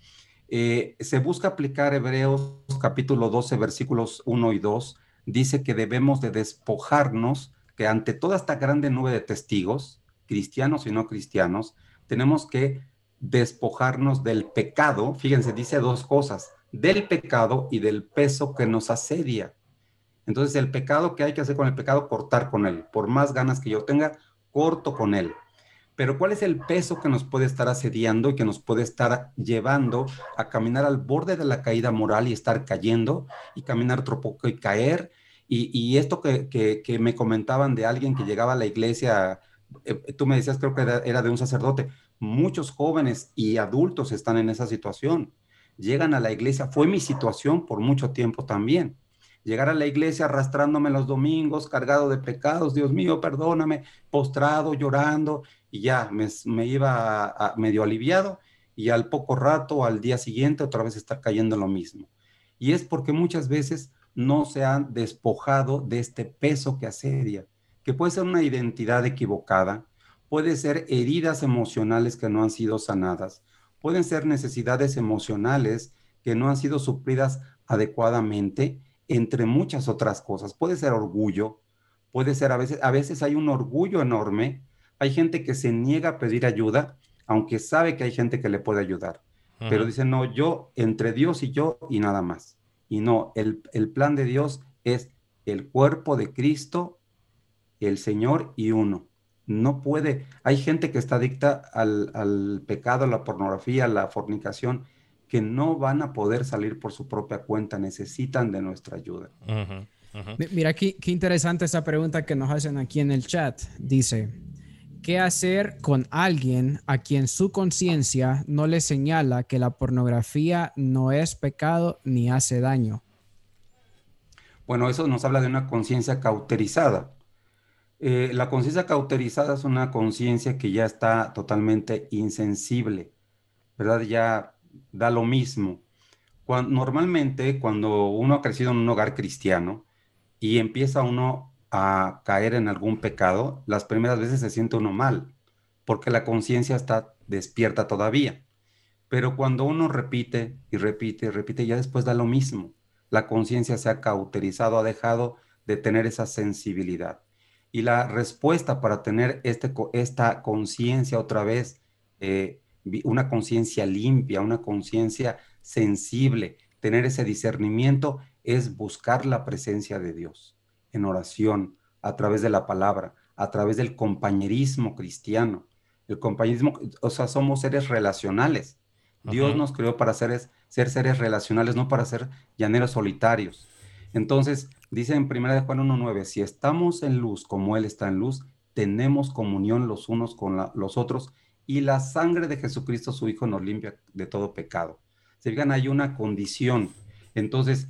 Eh, se busca aplicar Hebreos capítulo 12, versículos 1 y 2. Dice que debemos de despojarnos, que ante toda esta grande nube de testigos, cristianos y no cristianos, tenemos que despojarnos del pecado. Fíjense, dice dos cosas, del pecado y del peso que nos asedia. Entonces, el pecado que hay que hacer con el pecado, cortar con él. Por más ganas que yo tenga, corto con él. Pero ¿cuál es el peso que nos puede estar asediando y que nos puede estar llevando a caminar al borde de la caída moral y estar cayendo y caminar otro poco y caer? Y, esto que, me comentaban de alguien que llegaba a la iglesia, eh, tú me decías, creo que era, de un sacerdote, muchos jóvenes y adultos están en esa situación. Llegan a la iglesia, fue mi situación por mucho tiempo también llegar a la iglesia arrastrándome los domingos, cargado de pecados, Dios mío, perdóname, postrado, llorando, y ya me, iba medio aliviado y al poco rato, al día siguiente, otra vez está cayendo lo mismo. Y es porque muchas veces no se han despojado de este peso que asedia, que puede ser una identidad equivocada, puede ser heridas emocionales que no han sido sanadas, pueden ser necesidades emocionales que no han sido suplidas adecuadamente, entre muchas otras cosas. Puede ser orgullo, puede ser a veces, a veces hay un orgullo enorme, hay gente que se niega a pedir ayuda, aunque sabe que hay gente que le puede ayudar, pero dice, no, yo, entre Dios y yo y nada más. Y no, el, el plan de Dios es el cuerpo de Cristo, el Señor y uno. No puede, hay gente que está adicta al, al pecado, a la pornografía, a la fornicación, que no van a poder salir por su propia cuenta, necesitan de nuestra ayuda. Mira, qué, qué interesante esa pregunta que nos hacen aquí en el chat. Dice, ¿qué hacer con alguien a quien su conciencia no le señala que la pornografía no es pecado ni hace daño? Bueno, eso nos habla de una conciencia cauterizada. Eh, la conciencia cauterizada es una conciencia que ya está totalmente insensible, ¿verdad? Ya da lo mismo. normalmente cuando uno ha crecido en un hogar cristiano y empieza uno a caer en algún pecado, las primeras veces se siente uno mal, porque la conciencia está despierta todavía. Pero cuando uno repite y repite y repite, ya después da lo mismo. La conciencia se ha cauterizado, ha dejado de tener esa sensibilidad. Y la respuesta para tener este, esta conciencia otra vez eh, una conciencia limpia, una conciencia sensible, tener ese discernimiento es buscar la presencia de Dios en oración, a través de la palabra, a través del compañerismo cristiano. El compañerismo, o sea, somos seres relacionales. Dios nos creó para ser, ser seres relacionales, no para ser llaneros solitarios. Entonces, dice en 1 Juan 1.9, si estamos en luz como Él está en luz, tenemos comunión los unos con los otros y la sangre de Jesucristo, su Hijo, nos limpia de todo pecado. Se fijan, hay una condición. Entonces,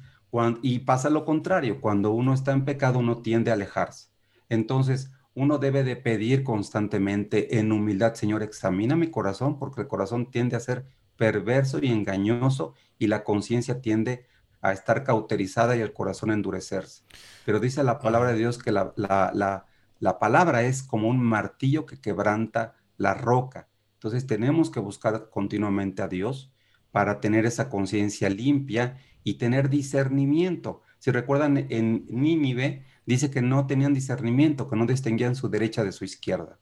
y pasa lo contrario, cuando uno está en pecado, uno tiende a alejarse. Entonces, uno debe de pedir constantemente en humildad, Señor, examina mi corazón, porque el corazón tiende a ser perverso y engañoso y la conciencia tiende a estar cauterizada y el corazón a endurecerse. Pero dice la palabra de Dios que la, la palabra es como un martillo que quebranta la roca. Entonces tenemos que buscar continuamente a Dios para tener esa conciencia limpia y tener discernimiento. Si recuerdan, en Nínive dice que no tenían discernimiento, que no distinguían su derecha de su izquierda.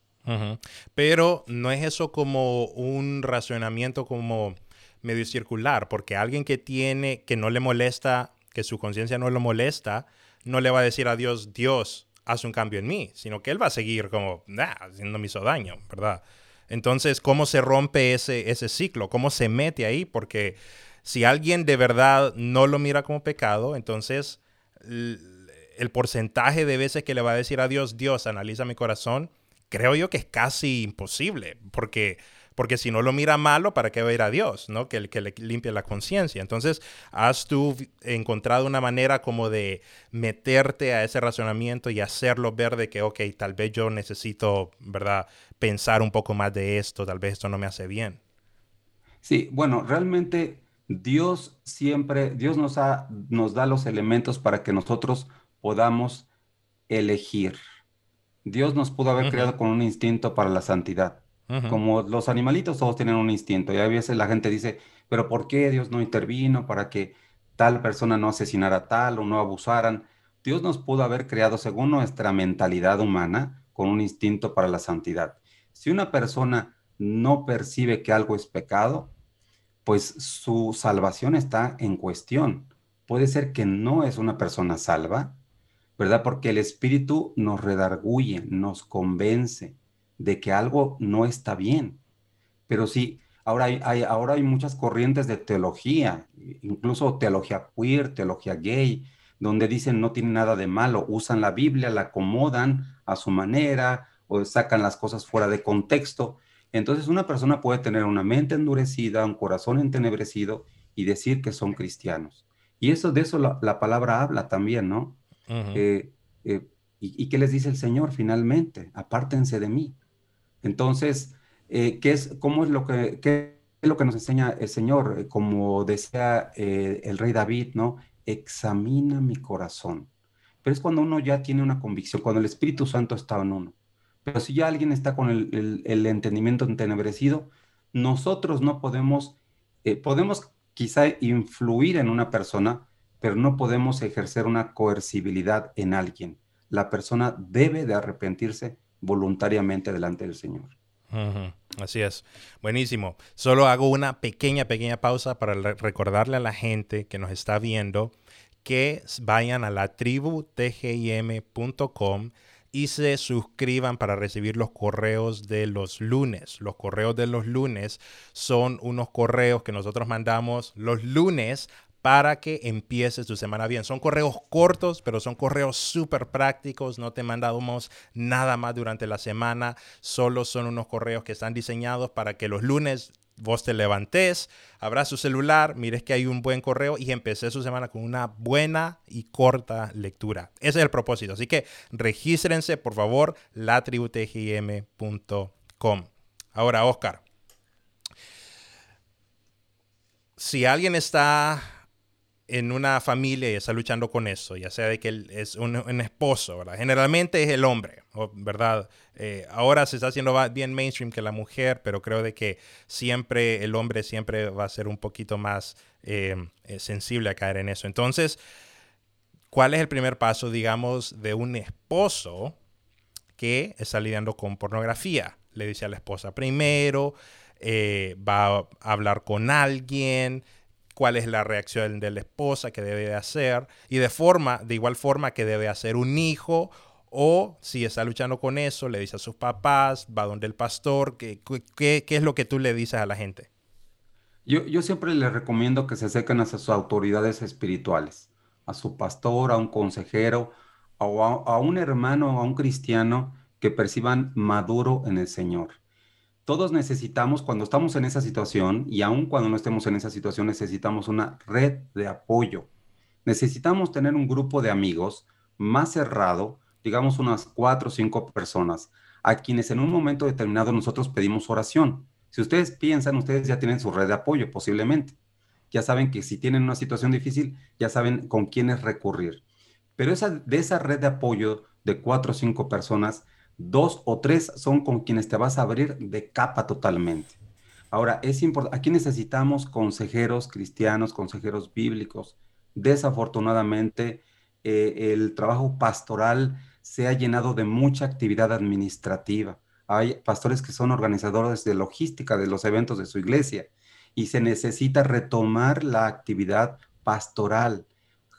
Pero no es eso como un racionamiento como medio circular, porque alguien que tiene, que no le molesta, que su conciencia no lo molesta, no le va a decir a Dios, Dios, hace un cambio en mí, sino que él va a seguir como, nah, haciendo me hizo daño, ¿verdad? Entonces, ¿cómo se rompe ese, ese ciclo? ¿Cómo se mete ahí? Porque si alguien de verdad no lo mira como pecado, entonces el porcentaje de veces que le va a decir a Dios, Dios, analiza mi corazón, creo yo que es casi imposible, porque porque si no lo mira malo, ¿para qué va a ir a Dios? ¿no? Que, que le limpie la conciencia. Entonces, ¿has tú encontrado una manera como de meterte a ese razonamiento y hacerlo ver de que, ok, tal vez yo necesito, ¿verdad? Pensar un poco más de esto, tal vez esto no me hace bien. Sí, bueno, realmente Dios siempre, Dios nos, ha, nos da los elementos para que nosotros podamos elegir. Dios nos pudo haber creado con un instinto para la santidad. Como los animalitos todos tienen un instinto y a veces la gente dice, pero ¿por qué Dios no intervino para que tal persona no asesinara a tal o no abusaran? Dios nos pudo haber creado según nuestra mentalidad humana con un instinto para la santidad. Si una persona no percibe que algo es pecado, pues su salvación está en cuestión. Puede ser que no es una persona salva, ¿verdad? Porque el Espíritu nos redarguye, nos convence, de que algo no está bien. Pero sí, ahora hay, ahora hay muchas corrientes de teología, incluso teología queer, teología gay, donde dicen no tiene nada de malo, usan la Biblia, la acomodan a su manera o sacan las cosas fuera de contexto. Entonces una persona puede tener una mente endurecida, un corazón entenebrecido y decir que son cristianos. Y eso de eso la, palabra habla también, ¿no? Eh, eh, y, y, qué les dice el Señor finalmente? Apártense de mí. Entonces, eh, ¿qué es, cómo es lo que, qué es lo que nos enseña el Señor? Como decía el rey David, ¿no? Examina mi corazón. Pero es cuando uno ya tiene una convicción, cuando el Espíritu Santo está en uno. Pero si ya alguien está con el, entendimiento entenebrecido, nosotros no podemos, podemos quizá influir en una persona, pero no podemos ejercer una coercibilidad en alguien. La persona debe de arrepentirse voluntariamente delante del Señor. Así es. Buenísimo. Solo hago una pequeña, pequeña pausa para recordarle a la gente que nos está viendo que vayan a la tribu tgim.com y se suscriban para recibir los correos de los lunes. Los correos de los lunes son unos correos que nosotros mandamos los lunes para que empieces tu semana bien. Son correos cortos, pero son correos súper prácticos. No te mandamos nada más durante la semana. Solo son unos correos que están diseñados para que los lunes vos te levantes, abras su celular, mires que hay un buen correo y empecé su semana con una buena y corta lectura. Ese es el propósito. Así que regístrense, por favor, latributgm.com. Ahora, Oscar. Si alguien está en una familia y está luchando con eso, ya sea de que es un, esposo. Generalmente es el hombre, ¿verdad? Eh, ahora se está haciendo bien mainstream que la mujer, pero creo de que siempre el hombre siempre va a ser un poquito más eh, eh, sensible a caer en eso. Entonces, ¿cuál es el primer paso, digamos, de un esposo que está lidiando con pornografía? Le dice a la esposa primero, va a hablar con alguien, cuál es la reacción de la esposa que debe de hacer y de forma, de igual forma que debe hacer un hijo o si está luchando con eso, le dice a sus papás, va donde el pastor, ¿qué, qué, qué es lo que tú le dices a la gente? Yo, yo siempre le recomiendo que se acerquen a sus autoridades espirituales, a su pastor, a un consejero, o a, a un hermano, a un cristiano que perciban maduro en el Señor todos necesitamos, cuando estamos en esa situación, y aun cuando no estemos en esa situación, necesitamos una red de apoyo. Necesitamos tener un grupo de amigos más cerrado, digamos unas cuatro o cinco personas, a quienes en un momento determinado nosotros pedimos oración. Si ustedes piensan, ustedes ya tienen su red de apoyo, posiblemente. Ya saben que si tienen una situación difícil, ya saben con quiénes recurrir. Pero esa, de esa red de apoyo de cuatro o cinco personas, dos o tres son con quienes te vas a abrir de capa totalmente. Ahora, es importante, aquí necesitamos consejeros cristianos, consejeros bíblicos. Desafortunadamente, eh, el trabajo pastoral se ha llenado de mucha actividad administrativa. Hay pastores que son organizadores de logística de los eventos de su iglesia y se necesita retomar la actividad pastoral.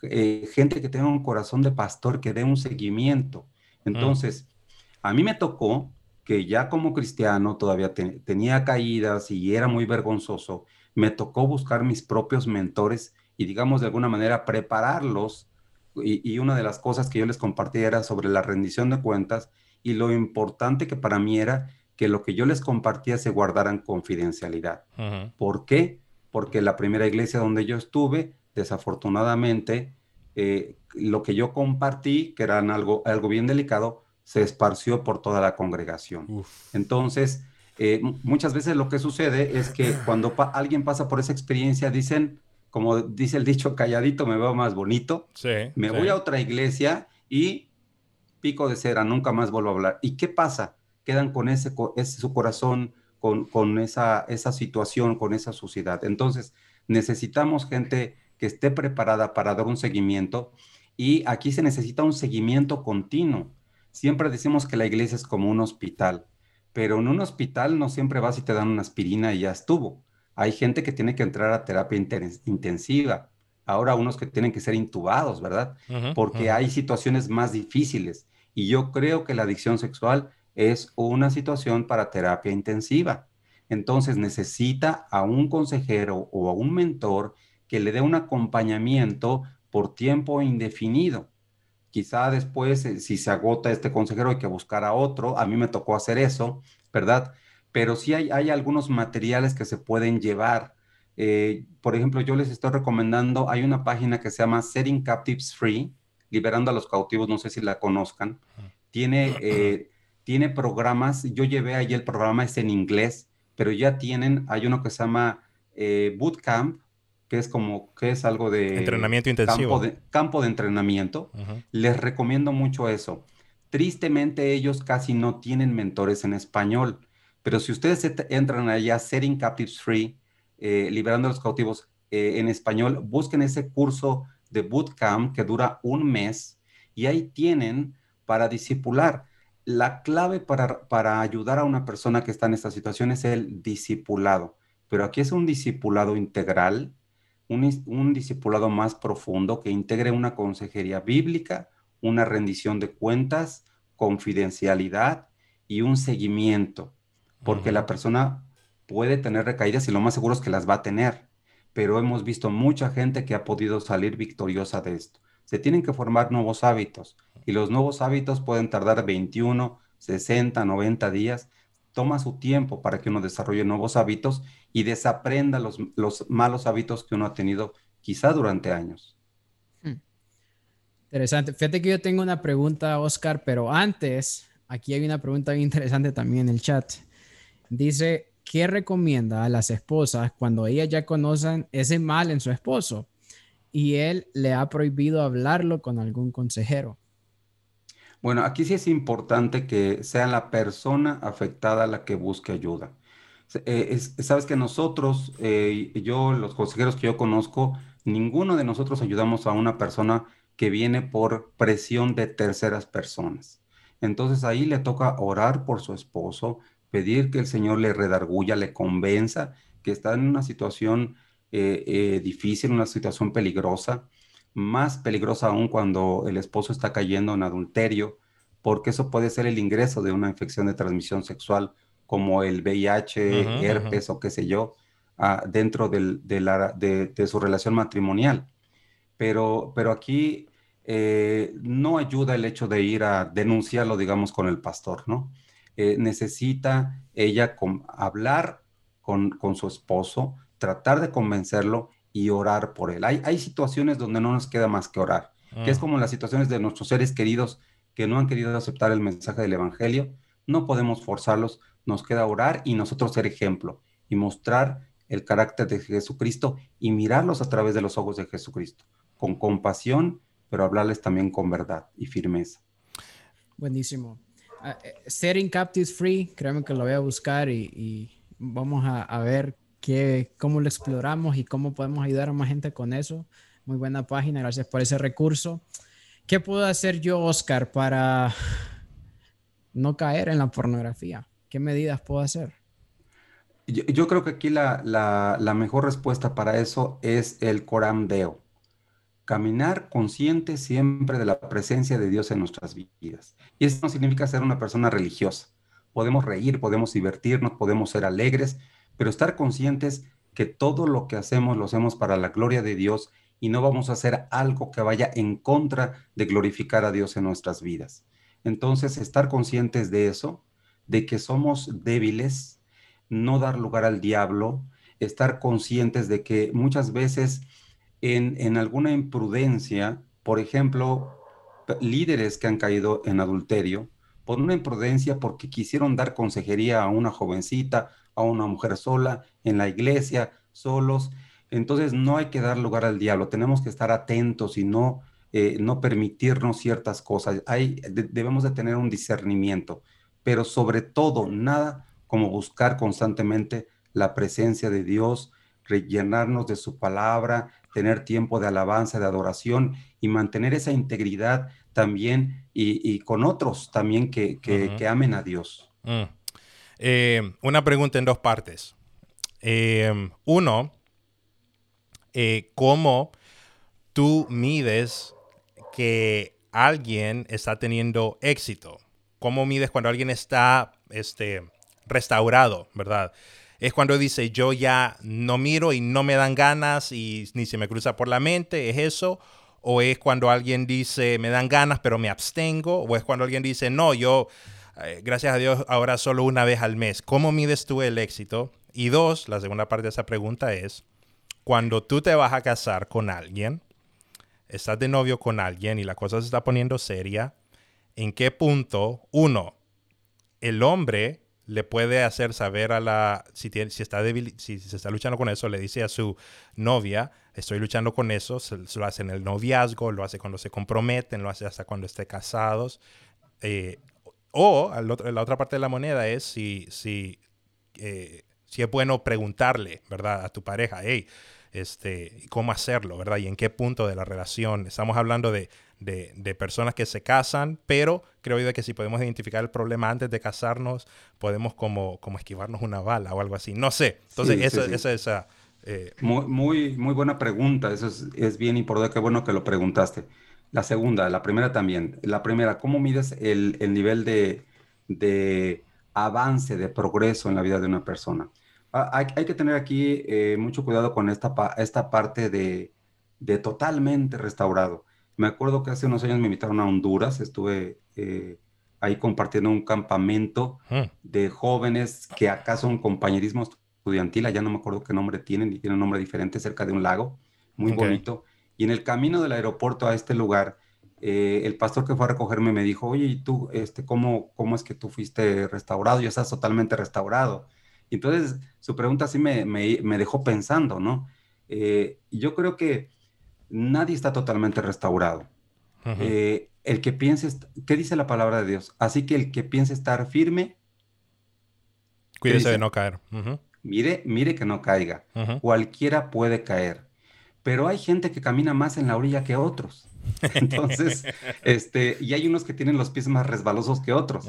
Eh, gente que tenga un corazón de pastor, que dé un seguimiento. Mm. Entonces, a mí me tocó que ya como cristiano todavía tenía caídas y era muy vergonzoso, me tocó buscar mis propios mentores y digamos de alguna manera prepararlos. Y, una de las cosas que yo les compartía era sobre la rendición de cuentas y lo importante que para mí era que lo que yo les compartía se guardara en confidencialidad. ¿Por qué? Porque la primera iglesia donde yo estuve, desafortunadamente, eh, lo que yo compartí, que era algo, algo bien delicado, se esparció por toda la congregación. Entonces, eh, muchas veces lo que sucede es que cuando alguien pasa por esa experiencia, dicen, como dice el dicho, calladito me veo más bonito, me voy a otra iglesia y pico de cera, nunca más vuelvo a hablar. ¿Y qué pasa? Quedan con ese, ese su corazón, con, con esa, esa situación, con esa suciedad. Entonces, necesitamos gente que esté preparada para dar un seguimiento y aquí se necesita un seguimiento continuo Siempre decimos que la iglesia es como un hospital, pero en un hospital no siempre vas y te dan una aspirina y ya estuvo. Hay gente que tiene que entrar a terapia intensiva. Ahora unos que tienen que ser intubados, ¿verdad? Porque hay situaciones más difíciles. Y yo creo que la adicción sexual es una situación para terapia intensiva. Entonces necesita a un consejero o a un mentor que le dé un acompañamiento por tiempo indefinido. Quizá después, eh, si se agota este consejero, hay que buscar a otro. A mí me tocó hacer eso, ¿verdad? Pero sí hay, hay algunos materiales que se pueden llevar. Eh, por ejemplo, yo les estoy recomendando, hay una página que se llama Setting Captives Free, liberando a los cautivos, no sé si la conozcan. Tiene, eh, tiene programas, yo llevé ahí el programa, es en inglés, pero ya tienen, hay uno que se llama Bootcamp, que es como, que es algo de... Entrenamiento intensivo. Campo de, campo de entrenamiento. Les recomiendo mucho eso. Tristemente ellos casi no tienen mentores en español, pero si ustedes entran allá, Setting Captives Free, eh, liberando a los cautivos, eh, en español, busquen ese curso de bootcamp que dura un mes y ahí tienen para discipular. La clave para, para ayudar a una persona que está en esta situación es el discipulado, pero aquí es un discipulado integral, un, un discipulado más profundo que integre una consejería bíblica, una rendición de cuentas, confidencialidad y un seguimiento, porque la persona puede tener recaídas y lo más seguro es que las va a tener, pero hemos visto mucha gente que ha podido salir victoriosa de esto. Se tienen que formar nuevos hábitos y los nuevos hábitos pueden tardar 21, 60, 90 días. Toma su tiempo para que uno desarrolle nuevos hábitos y desaprenda los, los malos hábitos que uno ha tenido quizá durante años. Hmm. Interesante. Fíjate que yo tengo una pregunta, Oscar, pero antes, aquí hay una pregunta bien interesante también en el chat. Dice, ¿qué recomienda a las esposas cuando ellas ya conocen ese mal en su esposo y él le ha prohibido hablarlo con algún consejero? Bueno, aquí sí es importante que sea la persona afectada la que busque ayuda. Eh, sabes que nosotros, eh, yo, los consejeros que yo conozco, ninguno de nosotros ayudamos a una persona que viene por presión de terceras personas. Entonces ahí le toca orar por su esposo, pedir que el Señor le redarguya, le convenza que está en una situación eh, eh, difícil, una situación peligrosa, más peligrosa aún cuando el esposo está cayendo en adulterio, porque eso puede ser el ingreso de una infección de transmisión sexual como el VIH, herpes o qué sé yo, ah, dentro de, su relación matrimonial. Pero, pero aquí eh, no ayuda el hecho de ir a denunciarlo, digamos, con el pastor, ¿no? Eh, necesita ella hablar con, su esposo, tratar de convencerlo y orar por él. Hay, hay situaciones donde no nos queda más que orar, que es mm. como las situaciones de nuestros seres queridos que no han querido aceptar el mensaje del Evangelio. No podemos forzarlos, nos queda orar y nosotros ser ejemplo y mostrar el carácter de Jesucristo y mirarlos a través de los ojos de Jesucristo, con compasión, pero hablarles también con verdad y firmeza. Buenísimo. Eh, setting Captives Free, créeme que lo voy a buscar y, vamos a, ver qué, cómo lo exploramos y cómo podemos ayudar a más gente con eso. Muy buena página, gracias por ese recurso. ¿Qué puedo hacer yo, Oscar, para no caer en la pornografía? ¿Qué medidas puedo hacer? Yo, creo que aquí la, la, mejor respuesta para eso es el Coram Deo caminar consciente siempre de la presencia de Dios en nuestras vidas. Y eso no significa ser una persona religiosa. Podemos reír, podemos divertirnos, podemos ser alegres, pero estar conscientes que todo lo que hacemos lo hacemos para la gloria de Dios y no vamos a hacer algo que vaya en contra de glorificar a Dios en nuestras vidas. Entonces, estar conscientes de eso, de que somos débiles, no dar lugar al diablo, estar conscientes de que muchas veces en, alguna imprudencia, por ejemplo, líderes que han caído en adulterio, por una imprudencia porque quisieron dar consejería a una jovencita, a una mujer sola, en la iglesia, solos. Entonces no hay que dar lugar al diablo, tenemos que estar atentos y no, eh, no permitirnos ciertas cosas. Hay, debemos de tener un discernimiento, pero sobre todo nada como buscar constantemente la presencia de Dios, rellenarnos de su palabra, tener tiempo de alabanza, de adoración y mantener esa integridad también y, con otros también que, amen a Dios. Mm. Eh, una pregunta en dos partes. Eh, uno, eh, ¿cómo tú mides que alguien está teniendo éxito? ¿Cómo mides cuando alguien está este, restaurado, verdad? es cuando dice yo ya no miro y no me dan ganas y ni se me cruza por la mente, ¿es eso? ¿O es cuando alguien dice me dan ganas pero me abstengo? ¿O es cuando alguien dice no, yo, eh, gracias a Dios, ahora solo una vez al mes? ¿Cómo mides tú el éxito? Y dos, la segunda parte de esa pregunta es, cuando tú te vas a casar con alguien, estás de novio con alguien y la cosa se está poniendo seria, ¿en qué punto, uno, el hombre le puede hacer saber a la, si, tiene, si está débil, si se está luchando con eso, le dice a su novia, estoy luchando con eso, lo hace en el noviazgo, lo hace cuando se comprometen, lo hace hasta cuando esté casados. Eh, o la otra parte de la moneda es si, si, eh, si es bueno preguntarle, ¿verdad? A tu pareja, hey, este, cómo hacerlo, ¿verdad? Y en qué punto de la relación. Estamos hablando de, de, personas que se casan, pero creo yo que si podemos identificar el problema antes de casarnos, podemos como, como esquivarnos una bala o algo así. No sé. Entonces, esa, esa, esa eh, muy, muy, muy, buena pregunta. Eso es, es bien importante. Qué bueno que lo preguntaste. La segunda, la primera también. La primera, ¿cómo mides el, el nivel de, de, avance, de progreso en la vida de una persona? Ah, hay, hay, que tener aquí eh, mucho cuidado con esta, esta parte de, de, totalmente restaurado. Me acuerdo que hace unos años me invitaron a Honduras, estuve eh, ahí compartiendo un campamento de jóvenes que acá son compañerismo estudiantil, allá no me acuerdo qué nombre tienen, y tienen un nombre diferente, cerca de un lago, muy bonito. Y en el camino del aeropuerto a este lugar, eh, el pastor que fue a recogerme me dijo, oye, ¿y tú, este, cómo, cómo es que tú fuiste restaurado? Ya estás totalmente restaurado. Y entonces su pregunta sí me, me, dejó pensando, ¿no? Eh, yo creo que nadie está totalmente restaurado. Eh, el que piense, ¿qué dice la palabra de Dios? Así que el que piense estar firme, cuídese de no caer. Mire, mire que no caiga. Cualquiera puede caer. Pero hay gente que camina más en la orilla que otros. Entonces, este, y hay unos que tienen los pies más resbalosos que otros.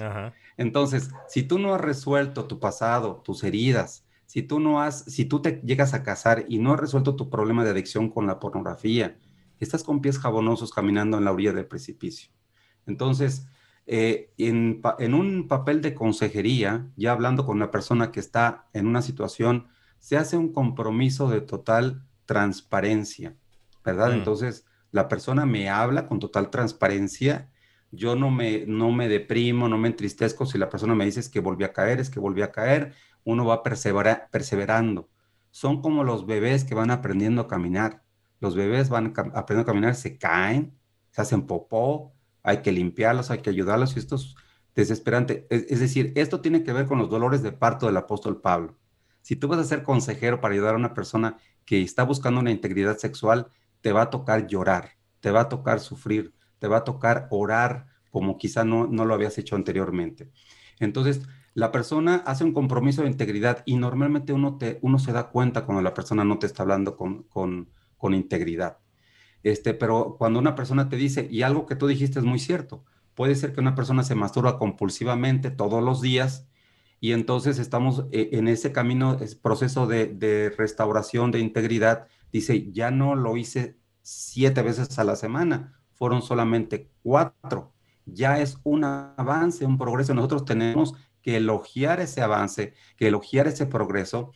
Entonces, si tú no has resuelto tu pasado, tus heridas, si tú no has, si tú te llegas a casar y no has resuelto tu problema de adicción con la pornografía, estás con pies jabonosos caminando en la orilla del precipicio. Entonces, eh, en, en, un papel de consejería, ya hablando con una persona que está en una situación, se hace un compromiso de total transparencia, ¿verdad? Mm. Entonces, la persona me habla con total transparencia, yo no me, no me deprimo, no me entristezco si la persona me dice es que volví a caer, es que volví a caer, uno va perseverando. Son como los bebés que van aprendiendo a caminar. Los bebés van aprendiendo a caminar, se caen, se hacen popó, hay que limpiarlos, hay que ayudarlos y esto es desesperante. Es, decir, esto tiene que ver con los dolores de parto del apóstol Pablo. Si tú vas a ser consejero para ayudar a una persona que está buscando una integridad sexual, te va a tocar llorar, te va a tocar sufrir, te va a tocar orar como quizá no, no lo habías hecho anteriormente. Entonces, la persona hace un compromiso de integridad y normalmente uno, te, uno se da cuenta cuando la persona no te está hablando con, con, con integridad. Este, pero cuando una persona te dice, y algo que tú dijiste es muy cierto, puede ser que una persona se masturba compulsivamente todos los días y entonces estamos eh, en ese camino, es proceso de, restauración de integridad. Dice, ya no lo hice siete veces a la semana, fueron solamente cuatro. Ya es un avance, un progreso. Nosotros tenemos que elogiar ese avance, que elogiar ese progreso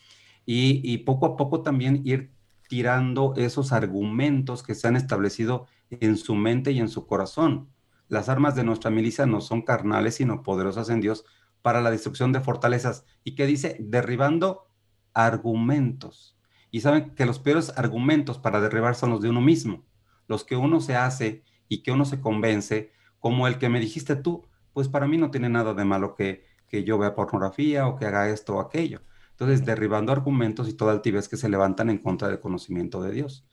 y poco a poco también ir tirando esos argumentos que se han establecido en su mente y en su corazón. Las armas de nuestra milicia no son carnales, sino poderosas en Dios para la destrucción de fortalezas. ¿Y qué dice? Derribando argumentos. Y saben que los peores argumentos para derribar son los de uno mismo, los que uno se hace y que uno se convence, como el que me dijiste tú, pues para mí no tiene nada de malo que, que yo vea pornografía o que haga esto o aquello. Entonces, derribando argumentos y toda altivez que se levantan en contra del conocimiento de Dios.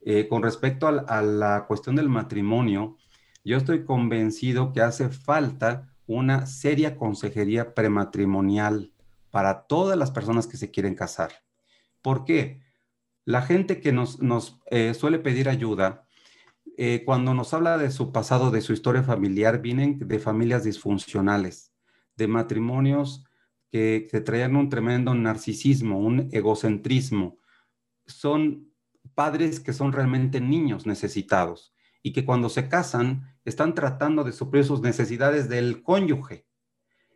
Eh, con respecto a, la cuestión del matrimonio, yo estoy convencido que hace falta una seria consejería prematrimonial para todas las personas que se quieren casar. ¿Por qué? La gente que nos, eh, suele pedir ayuda, eh, cuando nos habla de su pasado, de su historia familiar, vienen de familias disfuncionales, de matrimonios que, se traían un tremendo narcisismo, un egocentrismo. Son padres que son realmente niños necesitados y que cuando se casan están tratando de suplir sus necesidades del cónyuge.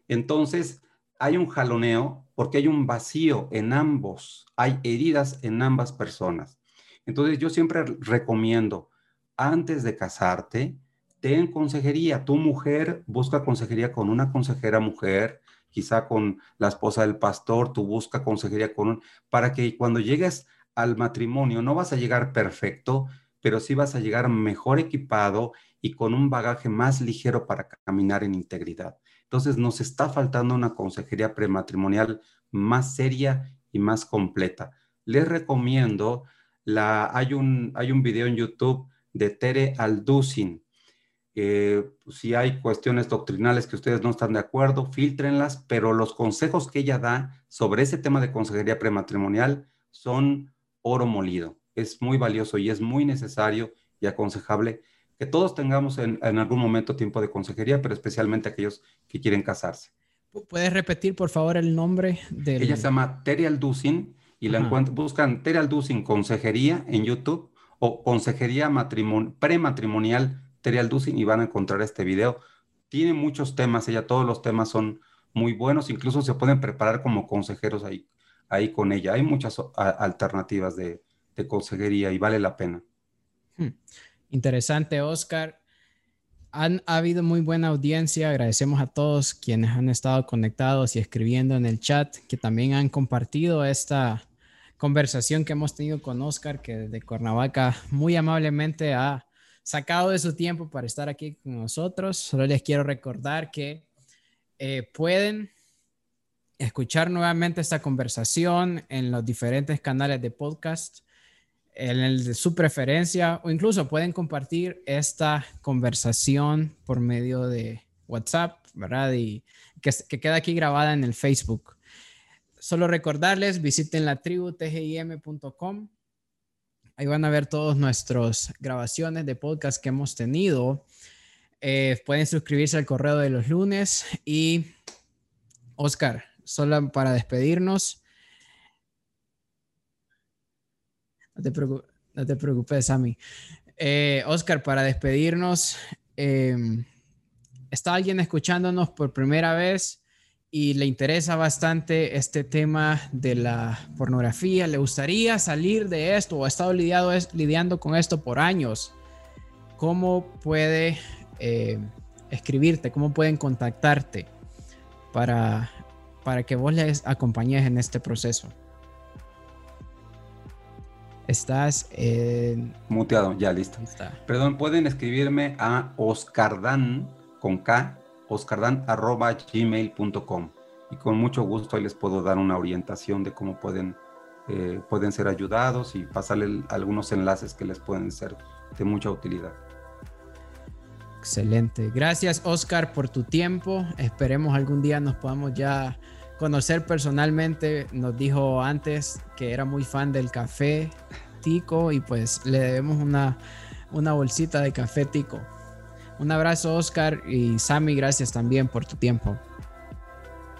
Entonces, hay un jaloneo porque hay un vacío en ambos, hay heridas en ambas personas. Entonces, yo siempre recomiendo, antes de casarte, ten consejería. Tu mujer busca consejería con una consejera mujer, quizá con la esposa del pastor, tú busca consejería con para que cuando llegues al matrimonio no vas a llegar perfecto, pero sí vas a llegar mejor equipado y con un bagaje más ligero para caminar en integridad. Entonces nos está faltando una consejería prematrimonial más seria y más completa. Les recomiendo, la, hay, un, hay un video en YouTube de Tere Alducin, eh, si hay cuestiones doctrinales que ustedes no están de acuerdo, filtrenlas, pero los consejos que ella da sobre ese tema de consejería prematrimonial son oro molido. Es muy valioso y es muy necesario y aconsejable que todos tengamos en, algún momento tiempo de consejería, pero especialmente aquellos que quieren casarse. ¿Puedes repetir, por favor, el nombre de Ella se llama Terry Alducin y la encuentran, buscan Terry Alducin Consejería en YouTube o Consejería Prematrimonial Terry Alducin y van a encontrar este video. Tiene muchos temas, ella todos los temas son muy buenos, incluso se pueden preparar como consejeros ahí, ahí con ella. Hay muchas alternativas de, de consejería y vale la pena. Hmm. Interesante, Oscar. Han ha habido muy buena audiencia. Agradecemos a todos quienes han estado conectados y escribiendo en el chat, que también han compartido esta conversación que hemos tenido con Oscar, que de Cuernavaca muy amablemente ha sacado de su tiempo para estar aquí con nosotros. Solo les quiero recordar que eh, pueden escuchar nuevamente esta conversación en los diferentes canales de podcast en el de su preferencia o incluso pueden compartir esta conversación por medio de WhatsApp, ¿verdad? Y que, que queda aquí grabada en el Facebook. Solo recordarles, visiten la tribu tgim.com. Ahí van a ver todas nuestras grabaciones de podcast que hemos tenido. Eh, pueden suscribirse al correo de los lunes y Oscar, solo para despedirnos, No te, preocupes, Sammy. Eh, Oscar, para despedirnos, em, está alguien escuchándonos por primera vez y le interesa bastante este tema de la pornografía, le gustaría salir de esto o ha estado lidiado, lidiando con esto por años. ¿Cómo puede eh, escribirte? ¿Cómo pueden contactarte para, para que vos les acompañes en este proceso? Estás en... Muteado, ya listo. Perdón, pueden escribirme a oscardan con K, oscardan.gmail.com y con mucho gusto ahí les puedo dar una orientación de cómo pueden, eh, pueden ser ayudados y pasarle algunos enlaces que les pueden ser de mucha utilidad. Excelente. Gracias Oscar por tu tiempo. Esperemos algún día nos podamos ya conocer personalmente. Nos dijo antes que era muy fan del café tico y pues le debemos una, una bolsita de café tico. Un abrazo Oscar y Sammy, gracias también por tu tiempo.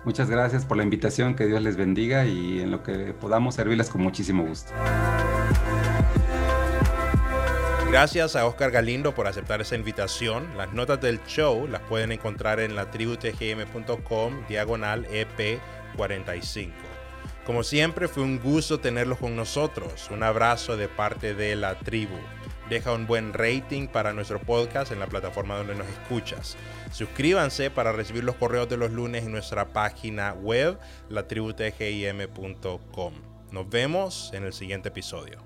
Muchas gracias por la invitación, que Dios les bendiga y en lo que podamos servirles con muchísimo gusto. Gracias a Oscar Galindo por aceptar esa invitación. Las notas del show las pueden encontrar en la tributgm.com diagonal EP45. Como siempre fue un gusto tenerlos con nosotros. Un abrazo de parte de la tribu. Deja un buen rating para nuestro podcast en la plataforma donde nos escuchas. Suscríbanse para recibir los correos de los lunes en nuestra página web latributgim.com. Nos vemos en el siguiente episodio.